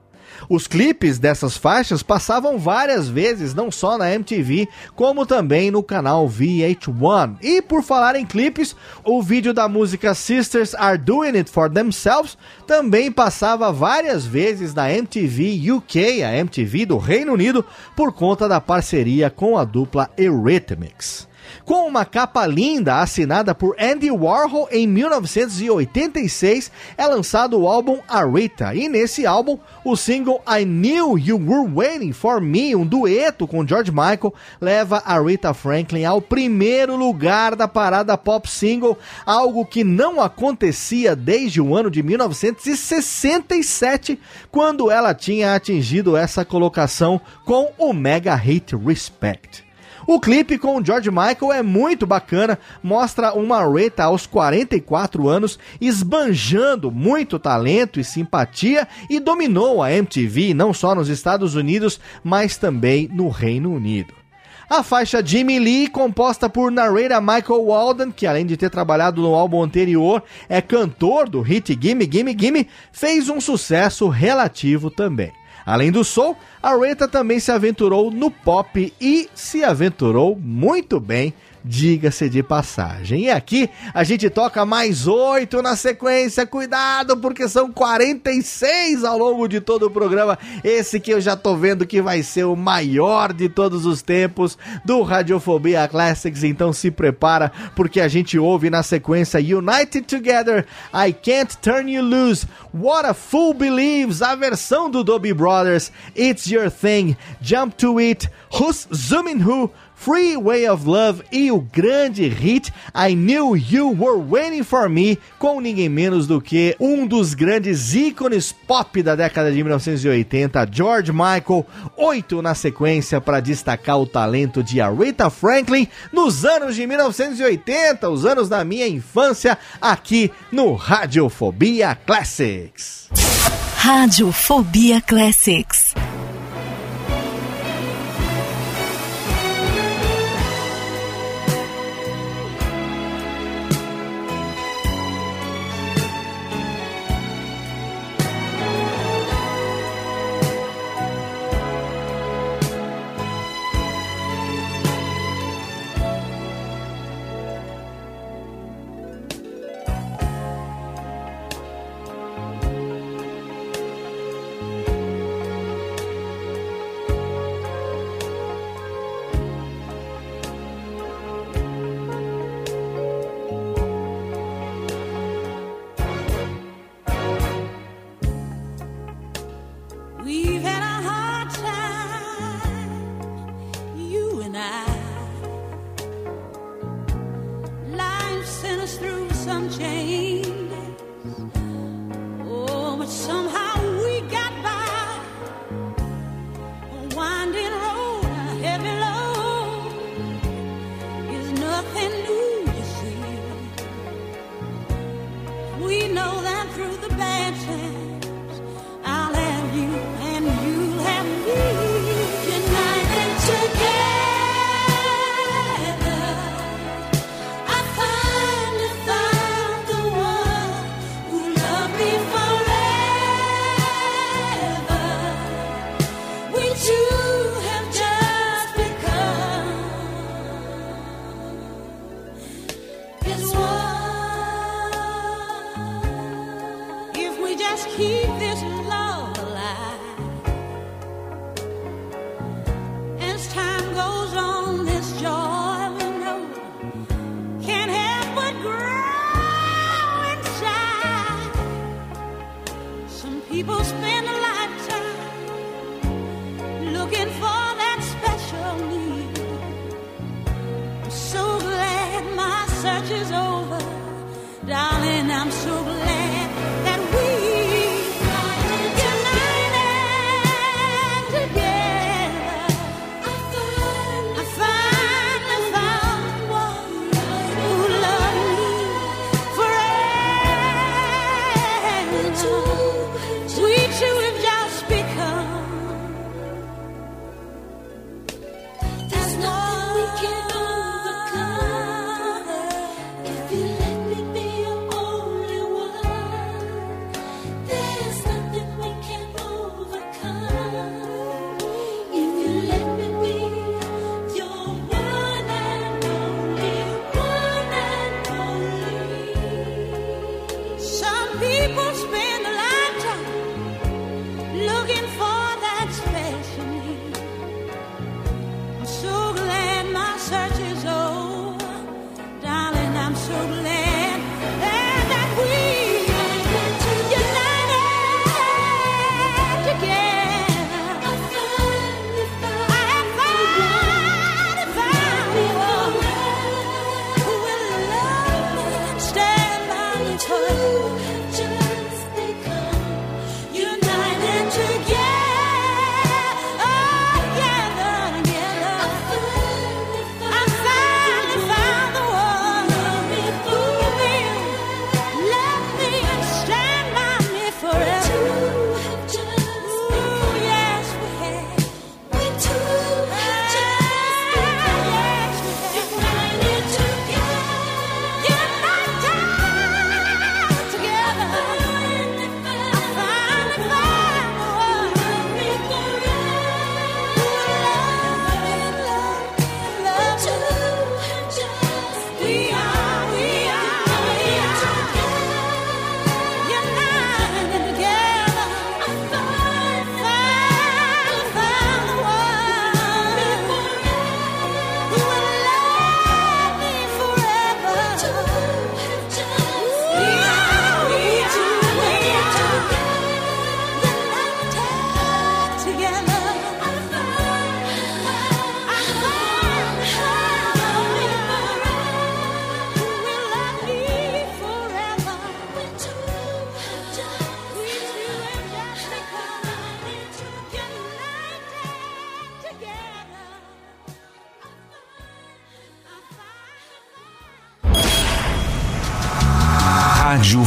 Os clipes dessas faixas passavam várias vezes, não só na MTV, como também no canal VH1. E por falar em clipes, o vídeo da música Sisters Are Doing It For Themselves também passava várias vezes na MTV UK, a MTV do Reino Unido, por conta da parceria com a dupla Eurythmics. Com uma capa linda assinada por Andy Warhol em 1986, é lançado o álbum Arita. E nesse álbum, o single I Knew You Were Waiting For Me, um dueto com George Michael, leva Rita Franklin ao primeiro lugar da parada pop single, algo que não acontecia desde o ano de 1967, quando ela tinha atingido essa colocação com o mega hit Respect. O clipe com George Michael é muito bacana, mostra uma Rita aos 44 anos esbanjando muito talento e simpatia e dominou a MTV não só nos Estados Unidos, mas também no Reino Unido. A faixa Jimmy Lee, composta por narrator Michael Walden, que além de ter trabalhado no álbum anterior, é cantor do hit Gimme Gimme Gimme, fez um sucesso relativo também. Além do soul, a Rita também se aventurou no pop e se aventurou muito bem diga-se de passagem. E aqui a gente toca mais oito na sequência. Cuidado, porque são 46 ao longo de todo o programa. Esse que eu já tô vendo que vai ser o maior de todos os tempos do Radiofobia Classics. Então se prepara, porque a gente ouve na sequência United Together, I Can't Turn You Loose, What a Fool Believes, a versão do Dobie Brothers, It's Your Thing, Jump to It, Who's Zooming Who Freeway of Love e o grande hit I Knew You Were Waiting For Me, com ninguém menos do que um dos grandes ícones pop da década de 1980, George Michael, oito na sequência para destacar o talento de Aretha Franklin nos anos de 1980, os anos da minha infância, aqui no Radiofobia Classics. Radiofobia Classics.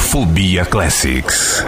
Fobia Classics.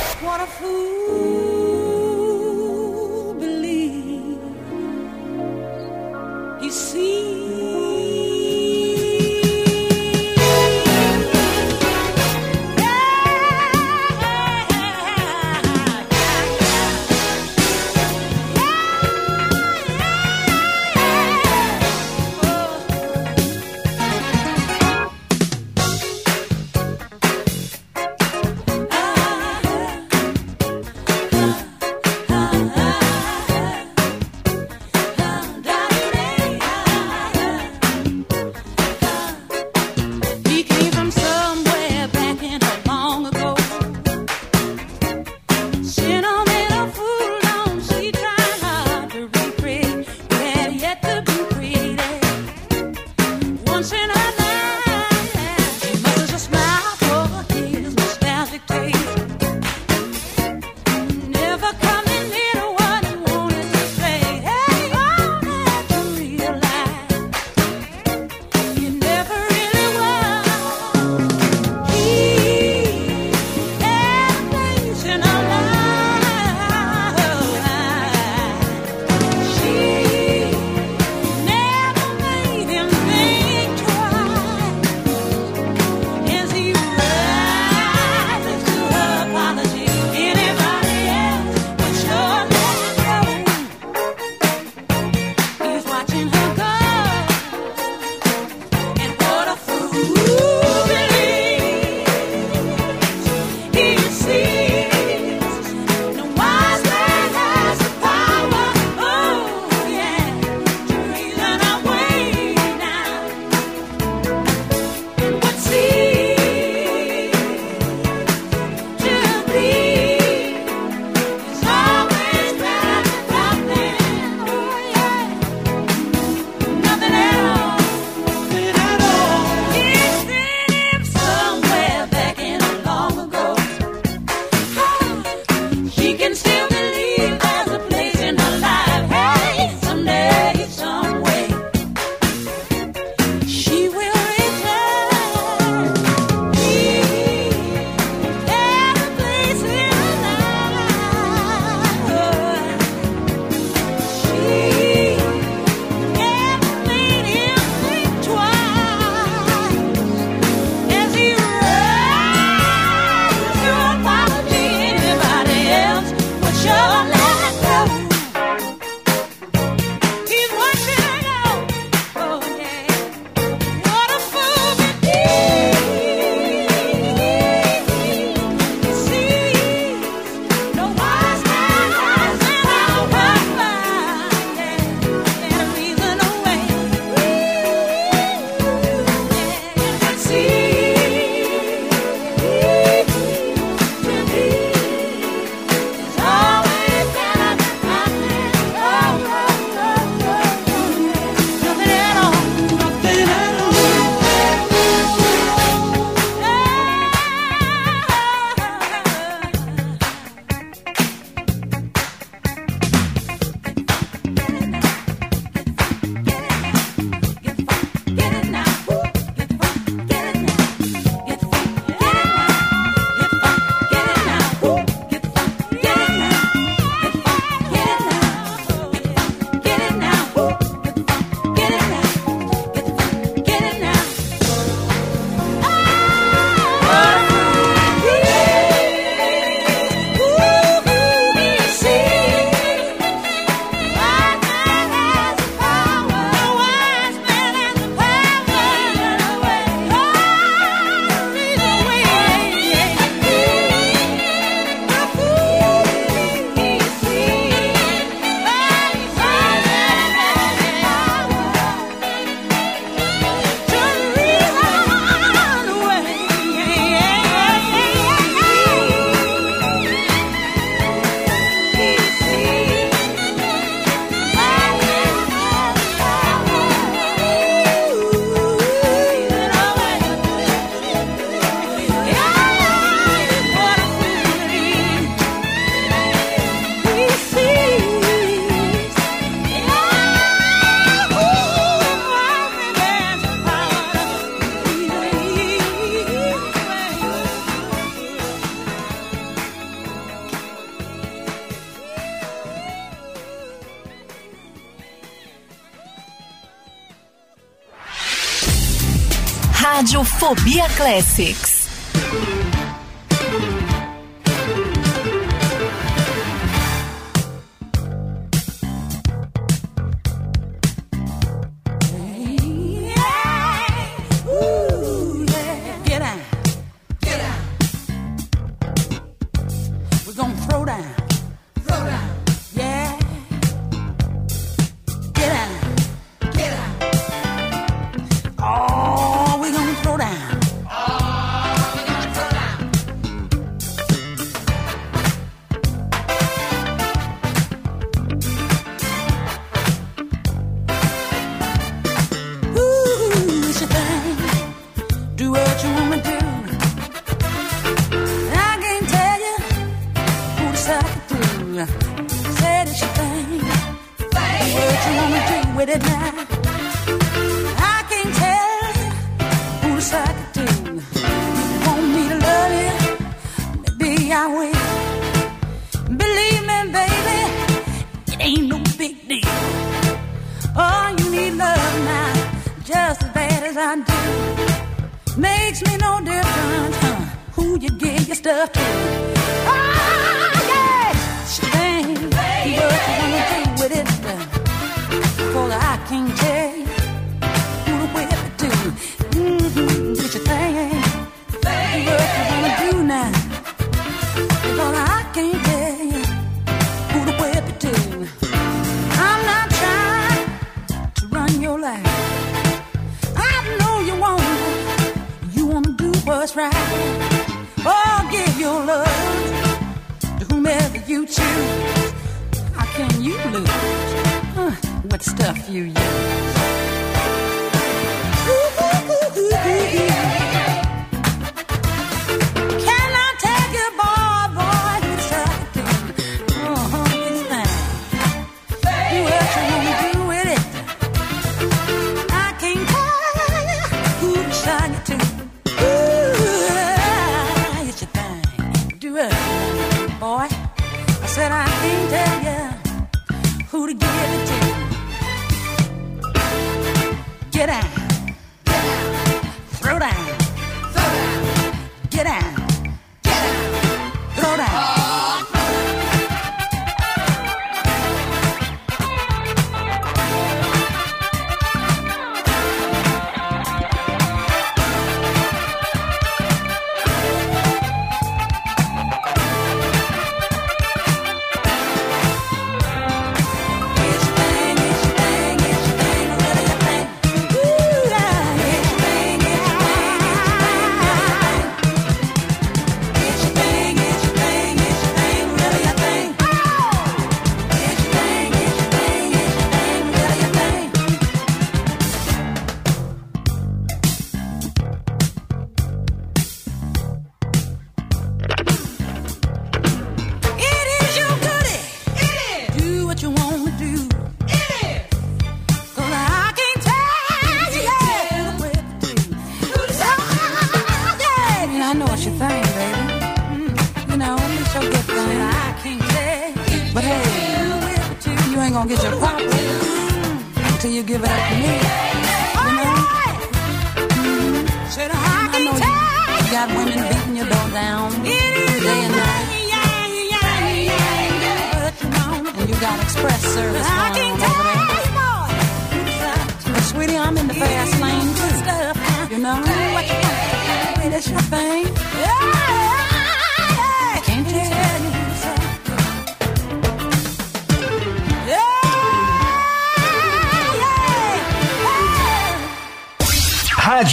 Radiofobia Classics.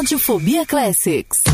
Radiofobia Classics.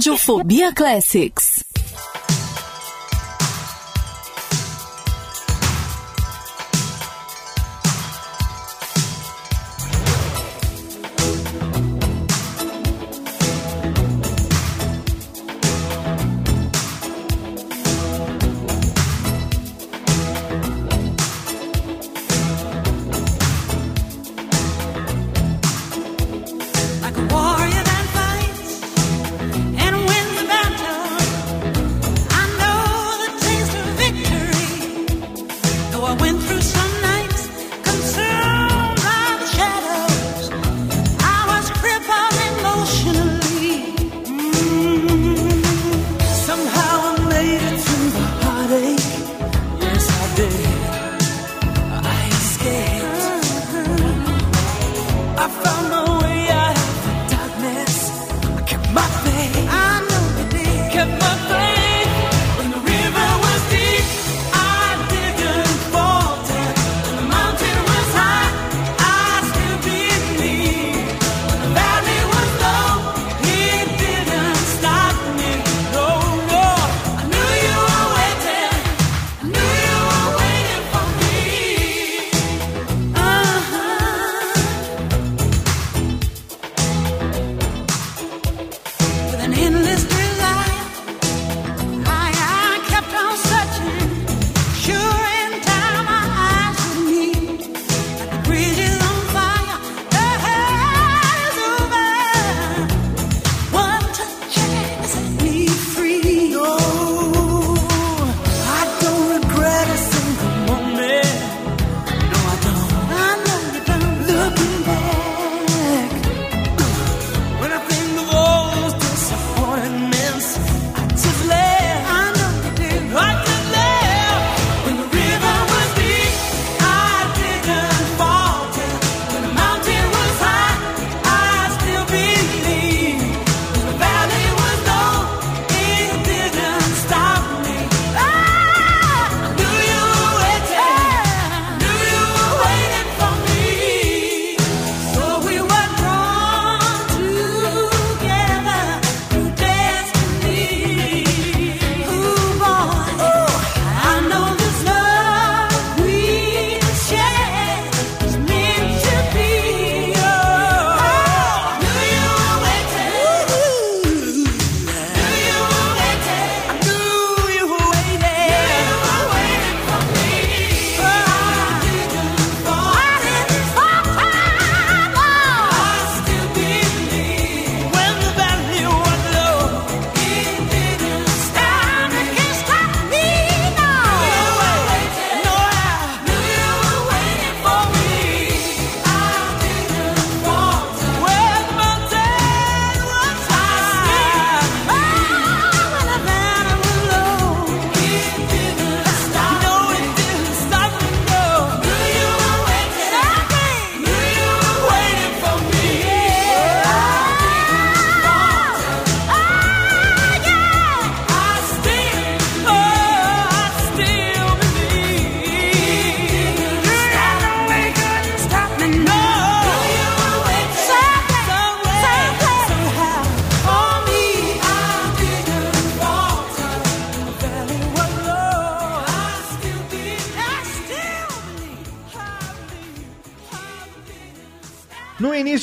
Radiofobia Classics.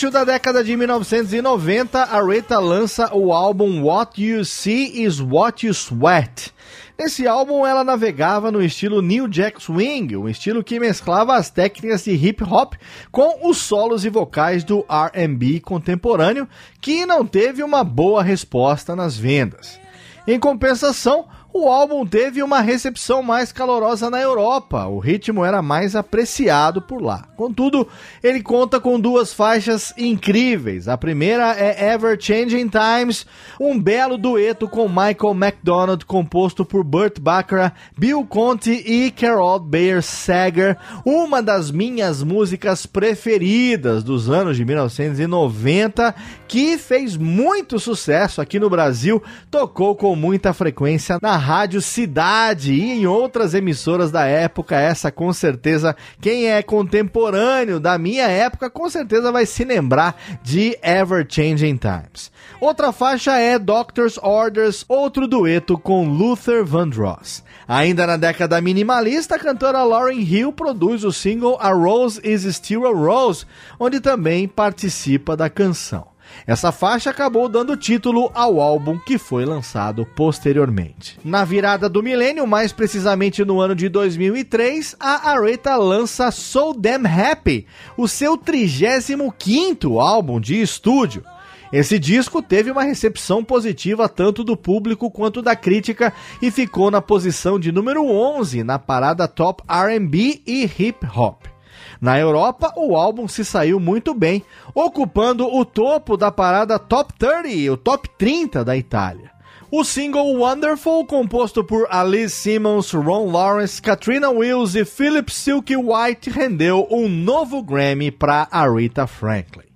Início da década de 1990, a Rita lança o álbum What You See Is What You Sweat. Nesse álbum, ela navegava no estilo New Jack Swing, um estilo que mesclava as técnicas de hip hop com os solos e vocais do RB contemporâneo, que não teve uma boa resposta nas vendas. Em compensação, o álbum teve uma recepção mais calorosa na Europa, o ritmo era mais apreciado por lá. Contudo, ele conta com duas faixas incríveis. A primeira é Ever Changing Times, um belo dueto com Michael McDonald, composto por Burt Bacharach, Bill Conti e Carol Bayer Sager, uma das minhas músicas preferidas dos anos de 1990, que fez muito sucesso aqui no Brasil, tocou com muita frequência na Rádio Cidade e em outras emissoras da época. Essa com certeza, quem é contemporâneo da minha época, com certeza vai se lembrar de Ever Changing Times. Outra faixa é Doctor's Orders, outro dueto com Luther Vandross. Ainda na década minimalista, a cantora Lauryn Hill produz o single A Rose Is Still a Rose, onde também participa da canção. Essa faixa acabou dando título ao álbum que foi lançado posteriormente. Na virada do milênio, mais precisamente no ano de 2003, a Aretha lança So Damn Happy, o seu 35º álbum de estúdio. Esse disco teve uma recepção positiva tanto do público quanto da crítica e ficou na posição de número 11 na parada Top R&B e Hip Hop. Na Europa, o álbum se saiu muito bem, ocupando o topo da parada Top 30, o Top 30 da Itália. O single Wonderful, composto por Alice Simmons, Ron Lawrence, Katrina Wills e Philip Silky White, rendeu um novo Grammy para Aretha Franklin.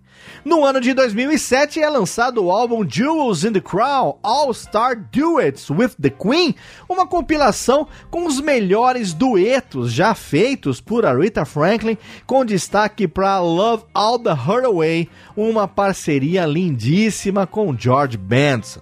No ano de 2007 é lançado o álbum Jewels in the Crown All Star Duets with the Queen, uma compilação com os melhores duetos já feitos por Aretha Franklin, com destaque para Love All the Hurt Away, uma parceria lindíssima com George Benson.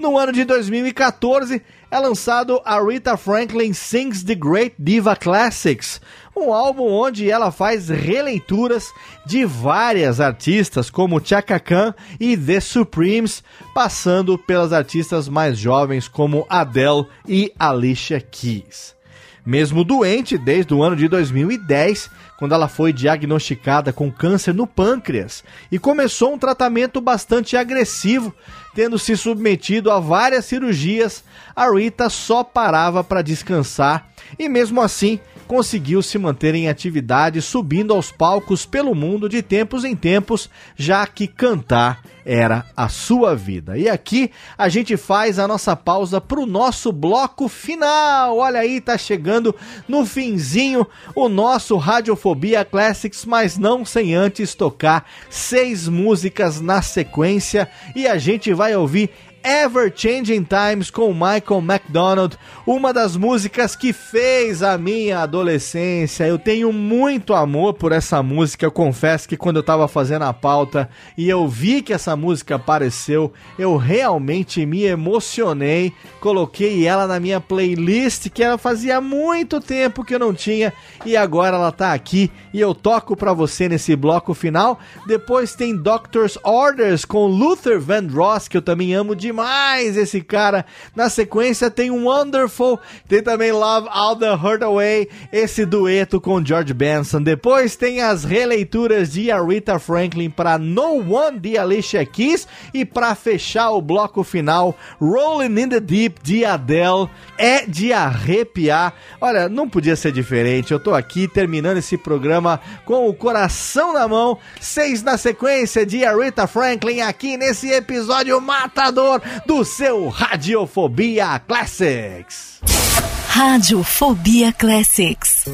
No ano de 2014 é lançado Aretha Franklin Sings the Great Diva Classics, um álbum onde ela faz releituras de várias artistas como Chaka Khan e The Supremes, passando pelas artistas mais jovens como Adele e Alicia Keys. Mesmo doente desde o ano de 2010, quando ela foi diagnosticada com câncer no pâncreas e começou um tratamento bastante agressivo, tendo se submetido a várias cirurgias, a Rita só parava para descansar e mesmo assim conseguiu se manter em atividade, subindo aos palcos pelo mundo de tempos em tempos, já que cantar era a sua vida. E aqui a gente faz a nossa pausa para o nosso bloco final. Olha aí, tá chegando no finzinho o nosso Radiofobia Classics, mas não sem antes tocar seis músicas na sequência e a gente vai ouvir Ever Changing Times com Michael McDonald, uma das músicas que fez a minha adolescência. Eu tenho muito amor por essa música. Eu confesso que quando eu estava fazendo a pauta e eu vi que essa música apareceu, eu realmente me emocionei. Coloquei ela na minha playlist que ela fazia muito tempo que eu não tinha e agora ela tá aqui e eu toco para você nesse bloco final. Depois tem Doctor's Orders com Luther Vandross, que eu também amo de demais esse cara. Na sequência tem Wonderful, tem também Love All the Hurt Away, esse dueto com George Benson. Depois tem as releituras de Aretha Franklin para No One de Alicia Keys e para fechar o bloco final, Rolling in the Deep de Adele. É de arrepiar. Olha, não podia ser diferente. Eu tô aqui terminando esse programa com o coração na mão. Seis na sequência de Aretha Franklin aqui nesse episódio matador do seu Radiofobia Classics. Radiofobia Classics.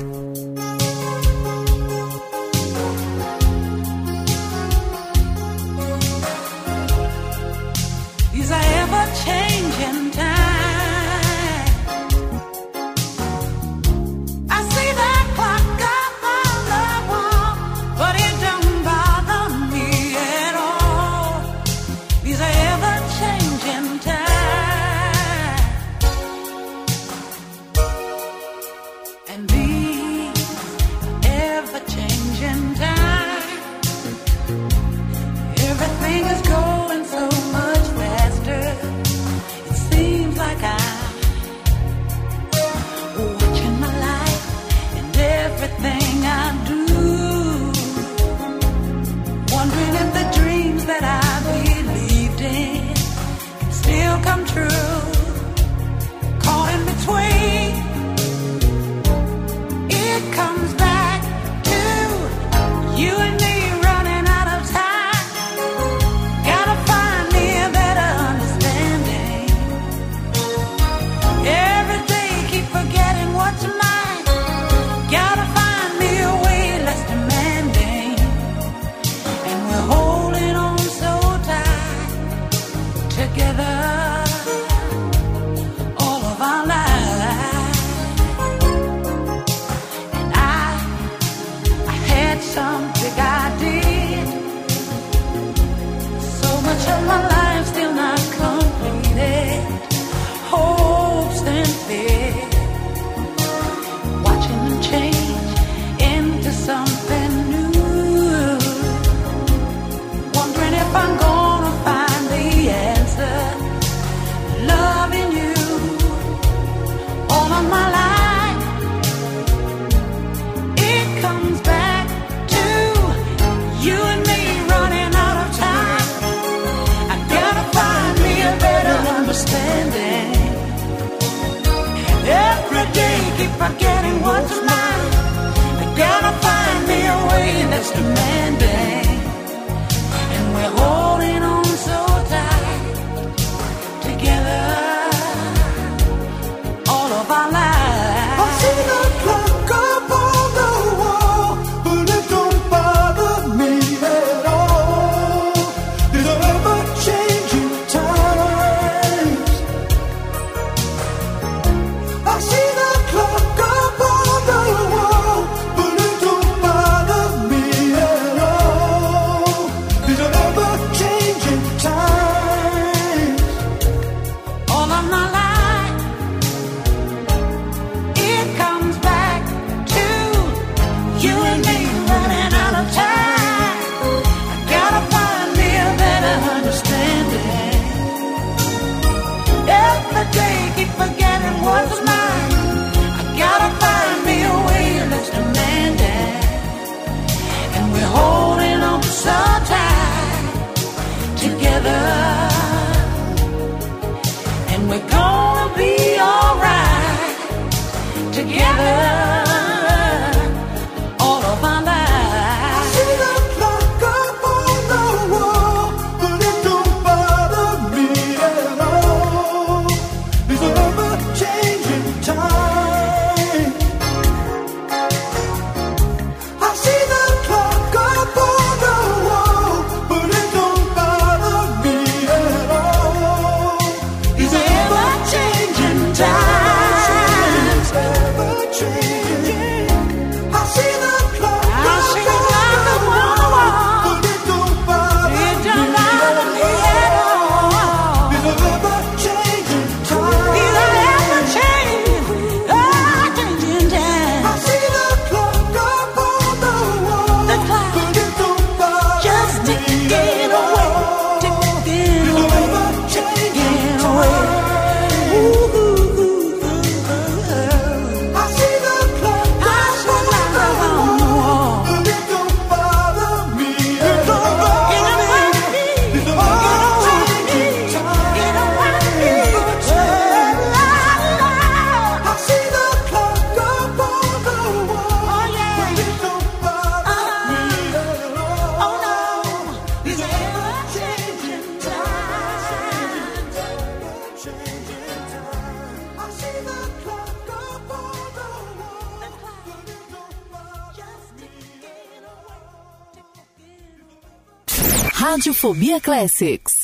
keep forgetting what's mine. I gotta find me a way that's demanding. her Fobia Classics.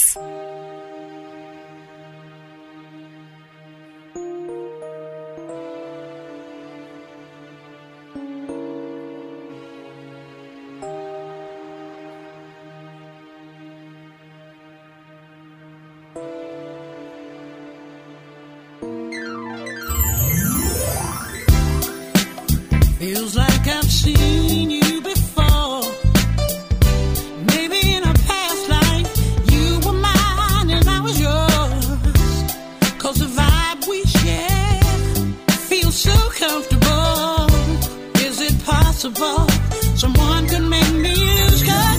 impossible. Someone could make me lose control.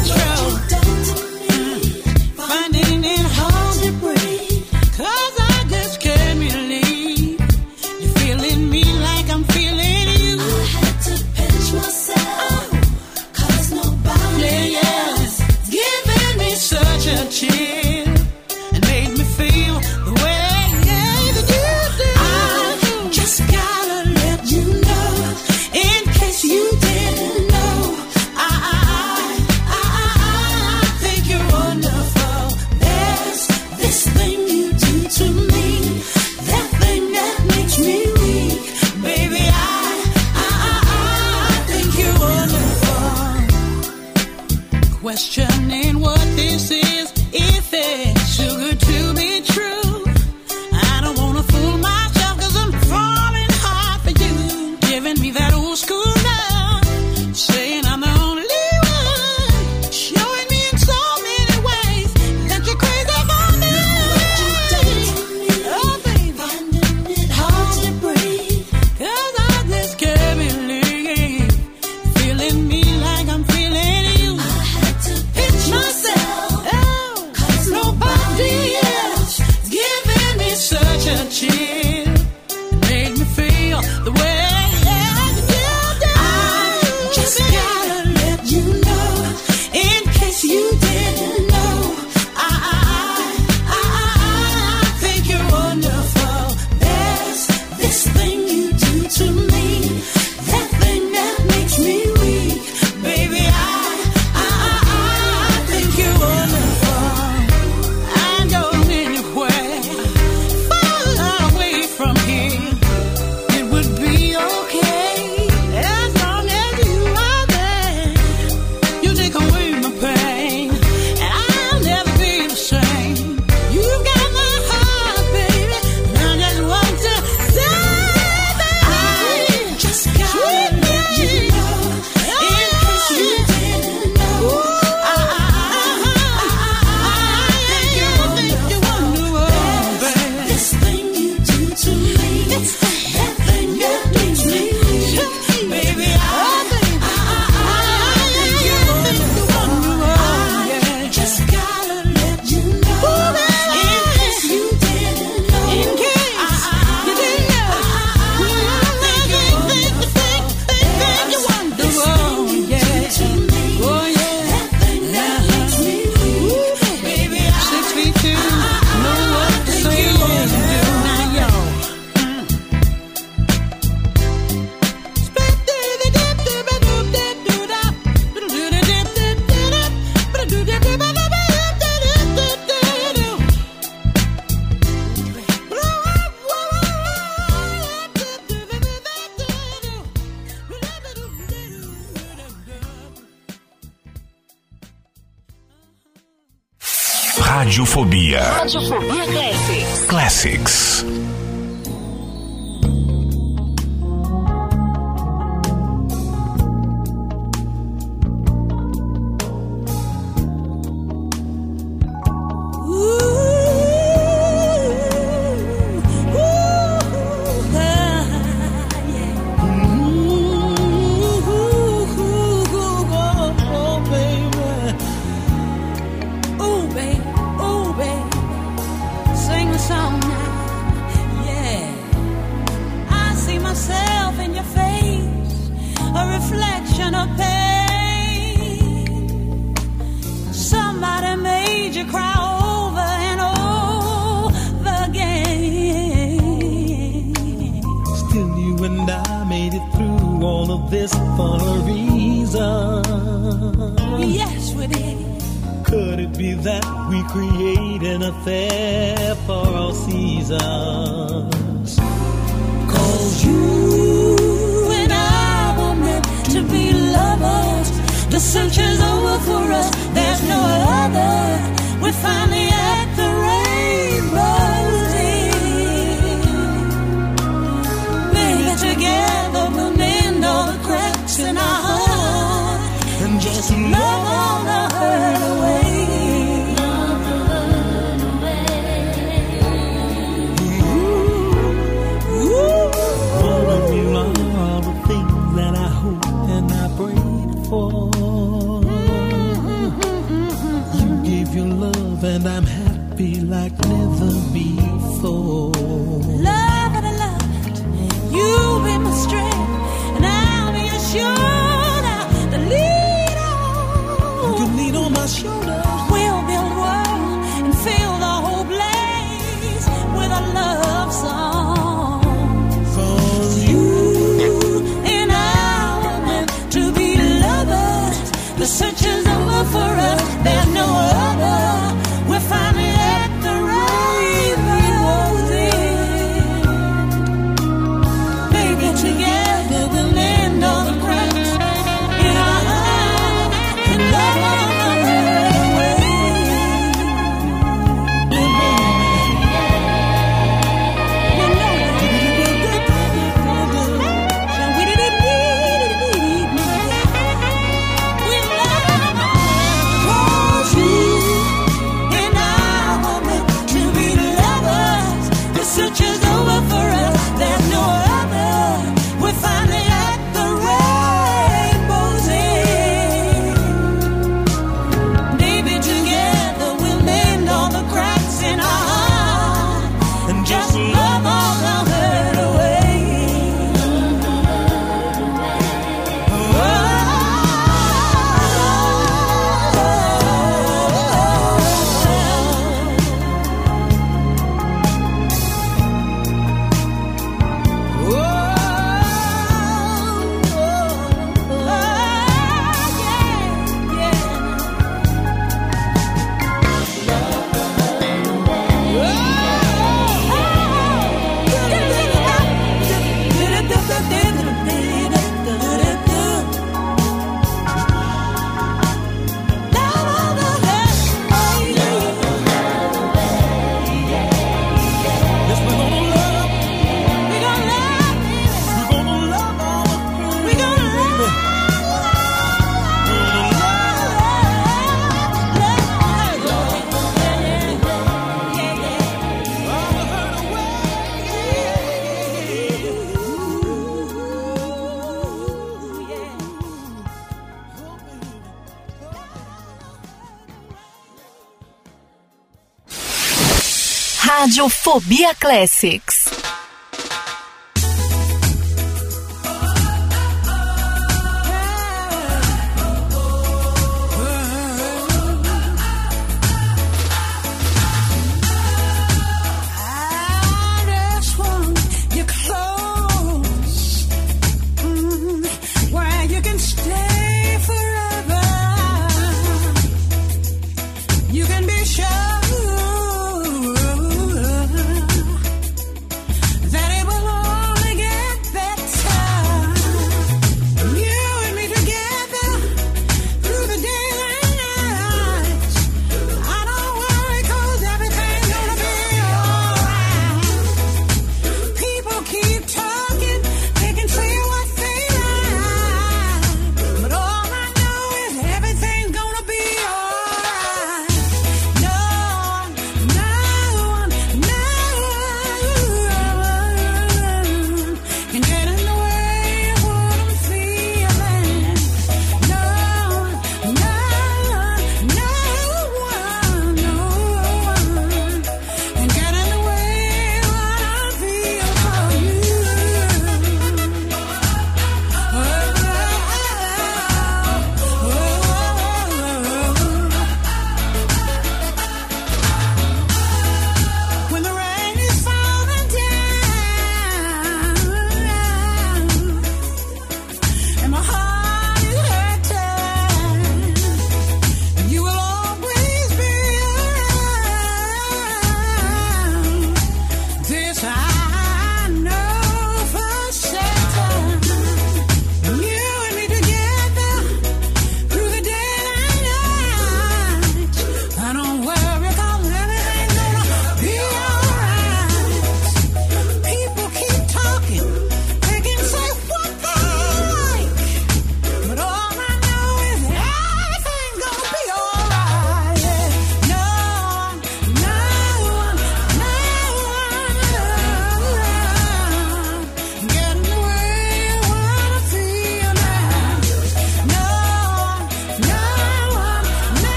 Radiofobia Classics.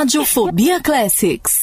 Radiofobia Classics.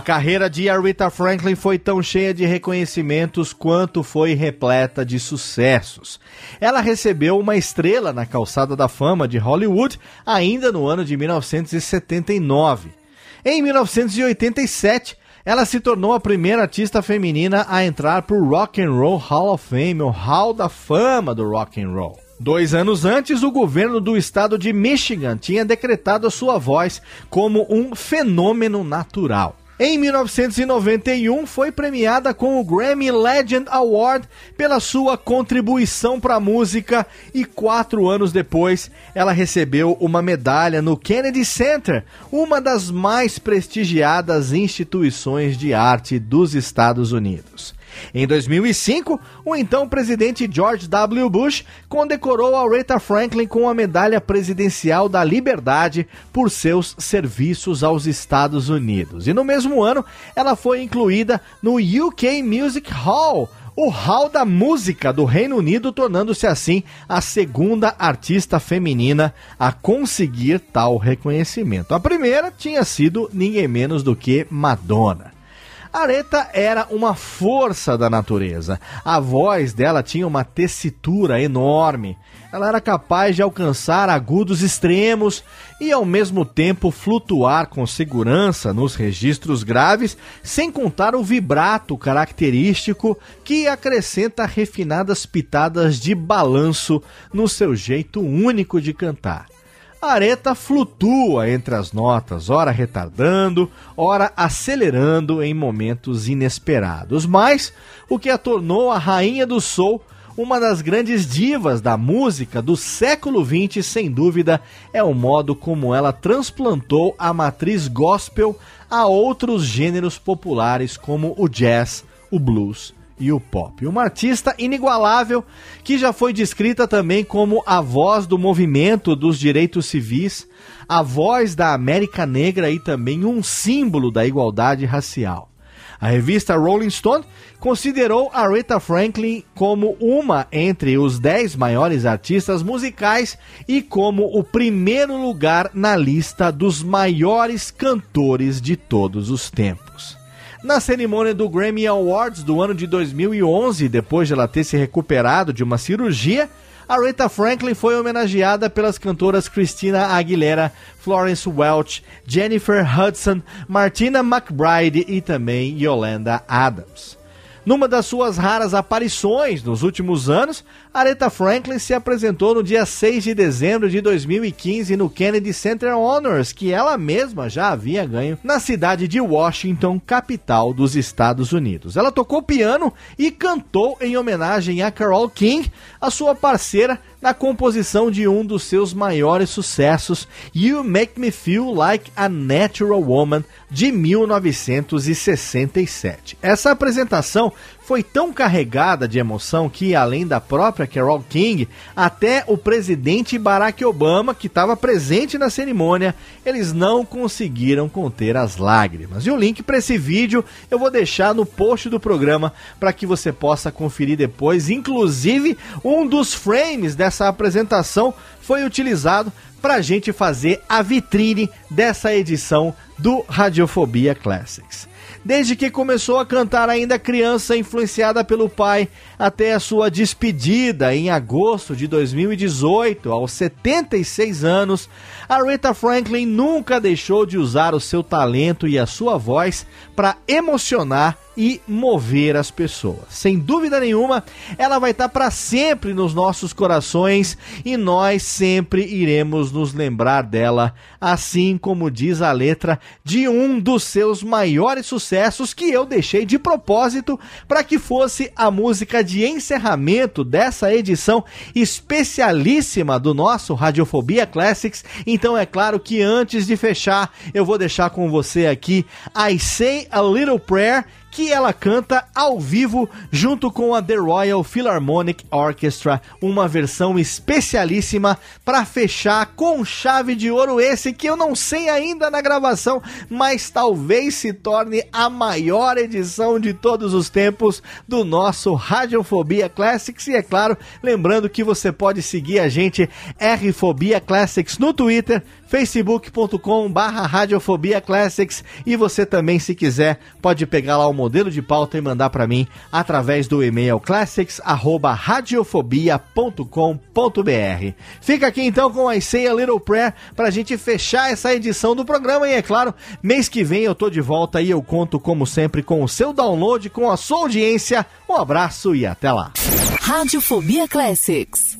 A carreira de Aretha Franklin foi tão cheia de reconhecimentos quanto foi repleta de sucessos. Ela recebeu uma estrela na calçada da fama de Hollywood ainda no ano de 1979. Em 1987, ela se tornou a primeira artista feminina a entrar para o Rock and Roll Hall of Fame, o Hall da Fama do Rock and Roll. Dois anos antes, o governo do estado de Michigan tinha decretado a sua voz como um fenômeno natural. Em 1991, foi premiada com o Grammy Legend Award pela sua contribuição para a música e quatro anos depois, ela recebeu uma medalha no Kennedy Center, uma das mais prestigiadas instituições de arte dos Estados Unidos. Em 2005, o então presidente George W. Bush condecorou Aretha Franklin com a Medalha Presidencial da Liberdade por seus serviços aos Estados Unidos. E no mesmo ano, ela foi incluída no UK Music Hall, o Hall da Música do Reino Unido, tornando-se assim a segunda artista feminina a conseguir tal reconhecimento. A primeira tinha sido ninguém menos do que Madonna. Aretha era uma força da natureza. A voz dela tinha uma tessitura enorme. Ela era capaz de alcançar agudos extremos e ao mesmo tempo flutuar com segurança nos registros graves, sem contar o vibrato característico que acrescenta refinadas pitadas de balanço no seu jeito único de cantar. A areta flutua entre as notas, ora retardando, ora acelerando em momentos inesperados. Mas o que a tornou a rainha do soul, uma das grandes divas da música do século XX, sem dúvida, é o modo como ela transplantou a matriz gospel a outros gêneros populares como o jazz, o blues e o pop. Uma artista inigualável que já foi descrita também como a voz do movimento dos direitos civis, a voz da América Negra e também um símbolo da igualdade racial. A revista Rolling Stone considerou Aretha Franklin como uma entre os 10 maiores artistas musicais e como o primeiro lugar na lista dos maiores cantores de todos os tempos. Na cerimônia do Grammy Awards do ano de 2011, depois de ela ter se recuperado de uma cirurgia, Aretha Franklin foi homenageada pelas cantoras Christina Aguilera, Florence Welch, Jennifer Hudson, Martina McBride e também Yolanda Adams. Numa das suas raras aparições nos últimos anos, Aretha Franklin se apresentou no dia 6 de dezembro de 2015 no Kennedy Center Honors, que ela mesma já havia ganho na cidade de Washington, capital dos Estados Unidos. Ela tocou piano e cantou em homenagem a Carole King, a sua parceira na composição de um dos seus maiores sucessos, You Make Me Feel Like a Natural Woman, de 1967. Essa apresentação foi tão carregada de emoção que, além da própria Carole King, até o presidente Barack Obama, que estava presente na cerimônia, eles não conseguiram conter as lágrimas. E o link para esse vídeo eu vou deixar no post do programa para que você possa conferir depois. Inclusive, um dos frames dessa apresentação foi utilizado para a gente fazer a vitrine dessa edição do Radiofobia Classics. Desde que começou a cantar ainda criança, influenciada pelo pai, até a sua despedida em agosto de 2018, aos 76 anos, Aretha Franklin nunca deixou de usar o seu talento e a sua voz para emocionar e mover as pessoas. Sem dúvida nenhuma, ela vai estar para sempre nos nossos corações e nós sempre iremos nos lembrar dela, assim como diz a letra de um dos seus maiores sucessos que eu deixei de propósito para que fosse a música de encerramento dessa edição especialíssima do nosso Radiofobia Classics. Então é claro que antes de fechar, eu vou deixar com você aqui I Say a Little Prayer que ela canta ao vivo junto com a The Royal Philharmonic Orchestra, uma versão especialíssima para fechar com chave de ouro esse que eu não sei ainda na gravação, mas talvez se torne a maior edição de todos os tempos do nosso Radiofobia Classics. E é claro, lembrando que você pode seguir a gente Rfobia Classics no Twitter, facebook.com barra Radiofobia Classics e você também, se quiser, pode pegar lá o modelo de pauta e mandar para mim através do e-mail classics@radiofobia.com.br. Fica aqui então com a Say a Little Prayer pra gente fechar essa edição do programa e é claro, mês que vem eu tô de volta e eu conto como sempre com o seu download, com a sua audiência. Um abraço e até lá. Radiofobia Classics.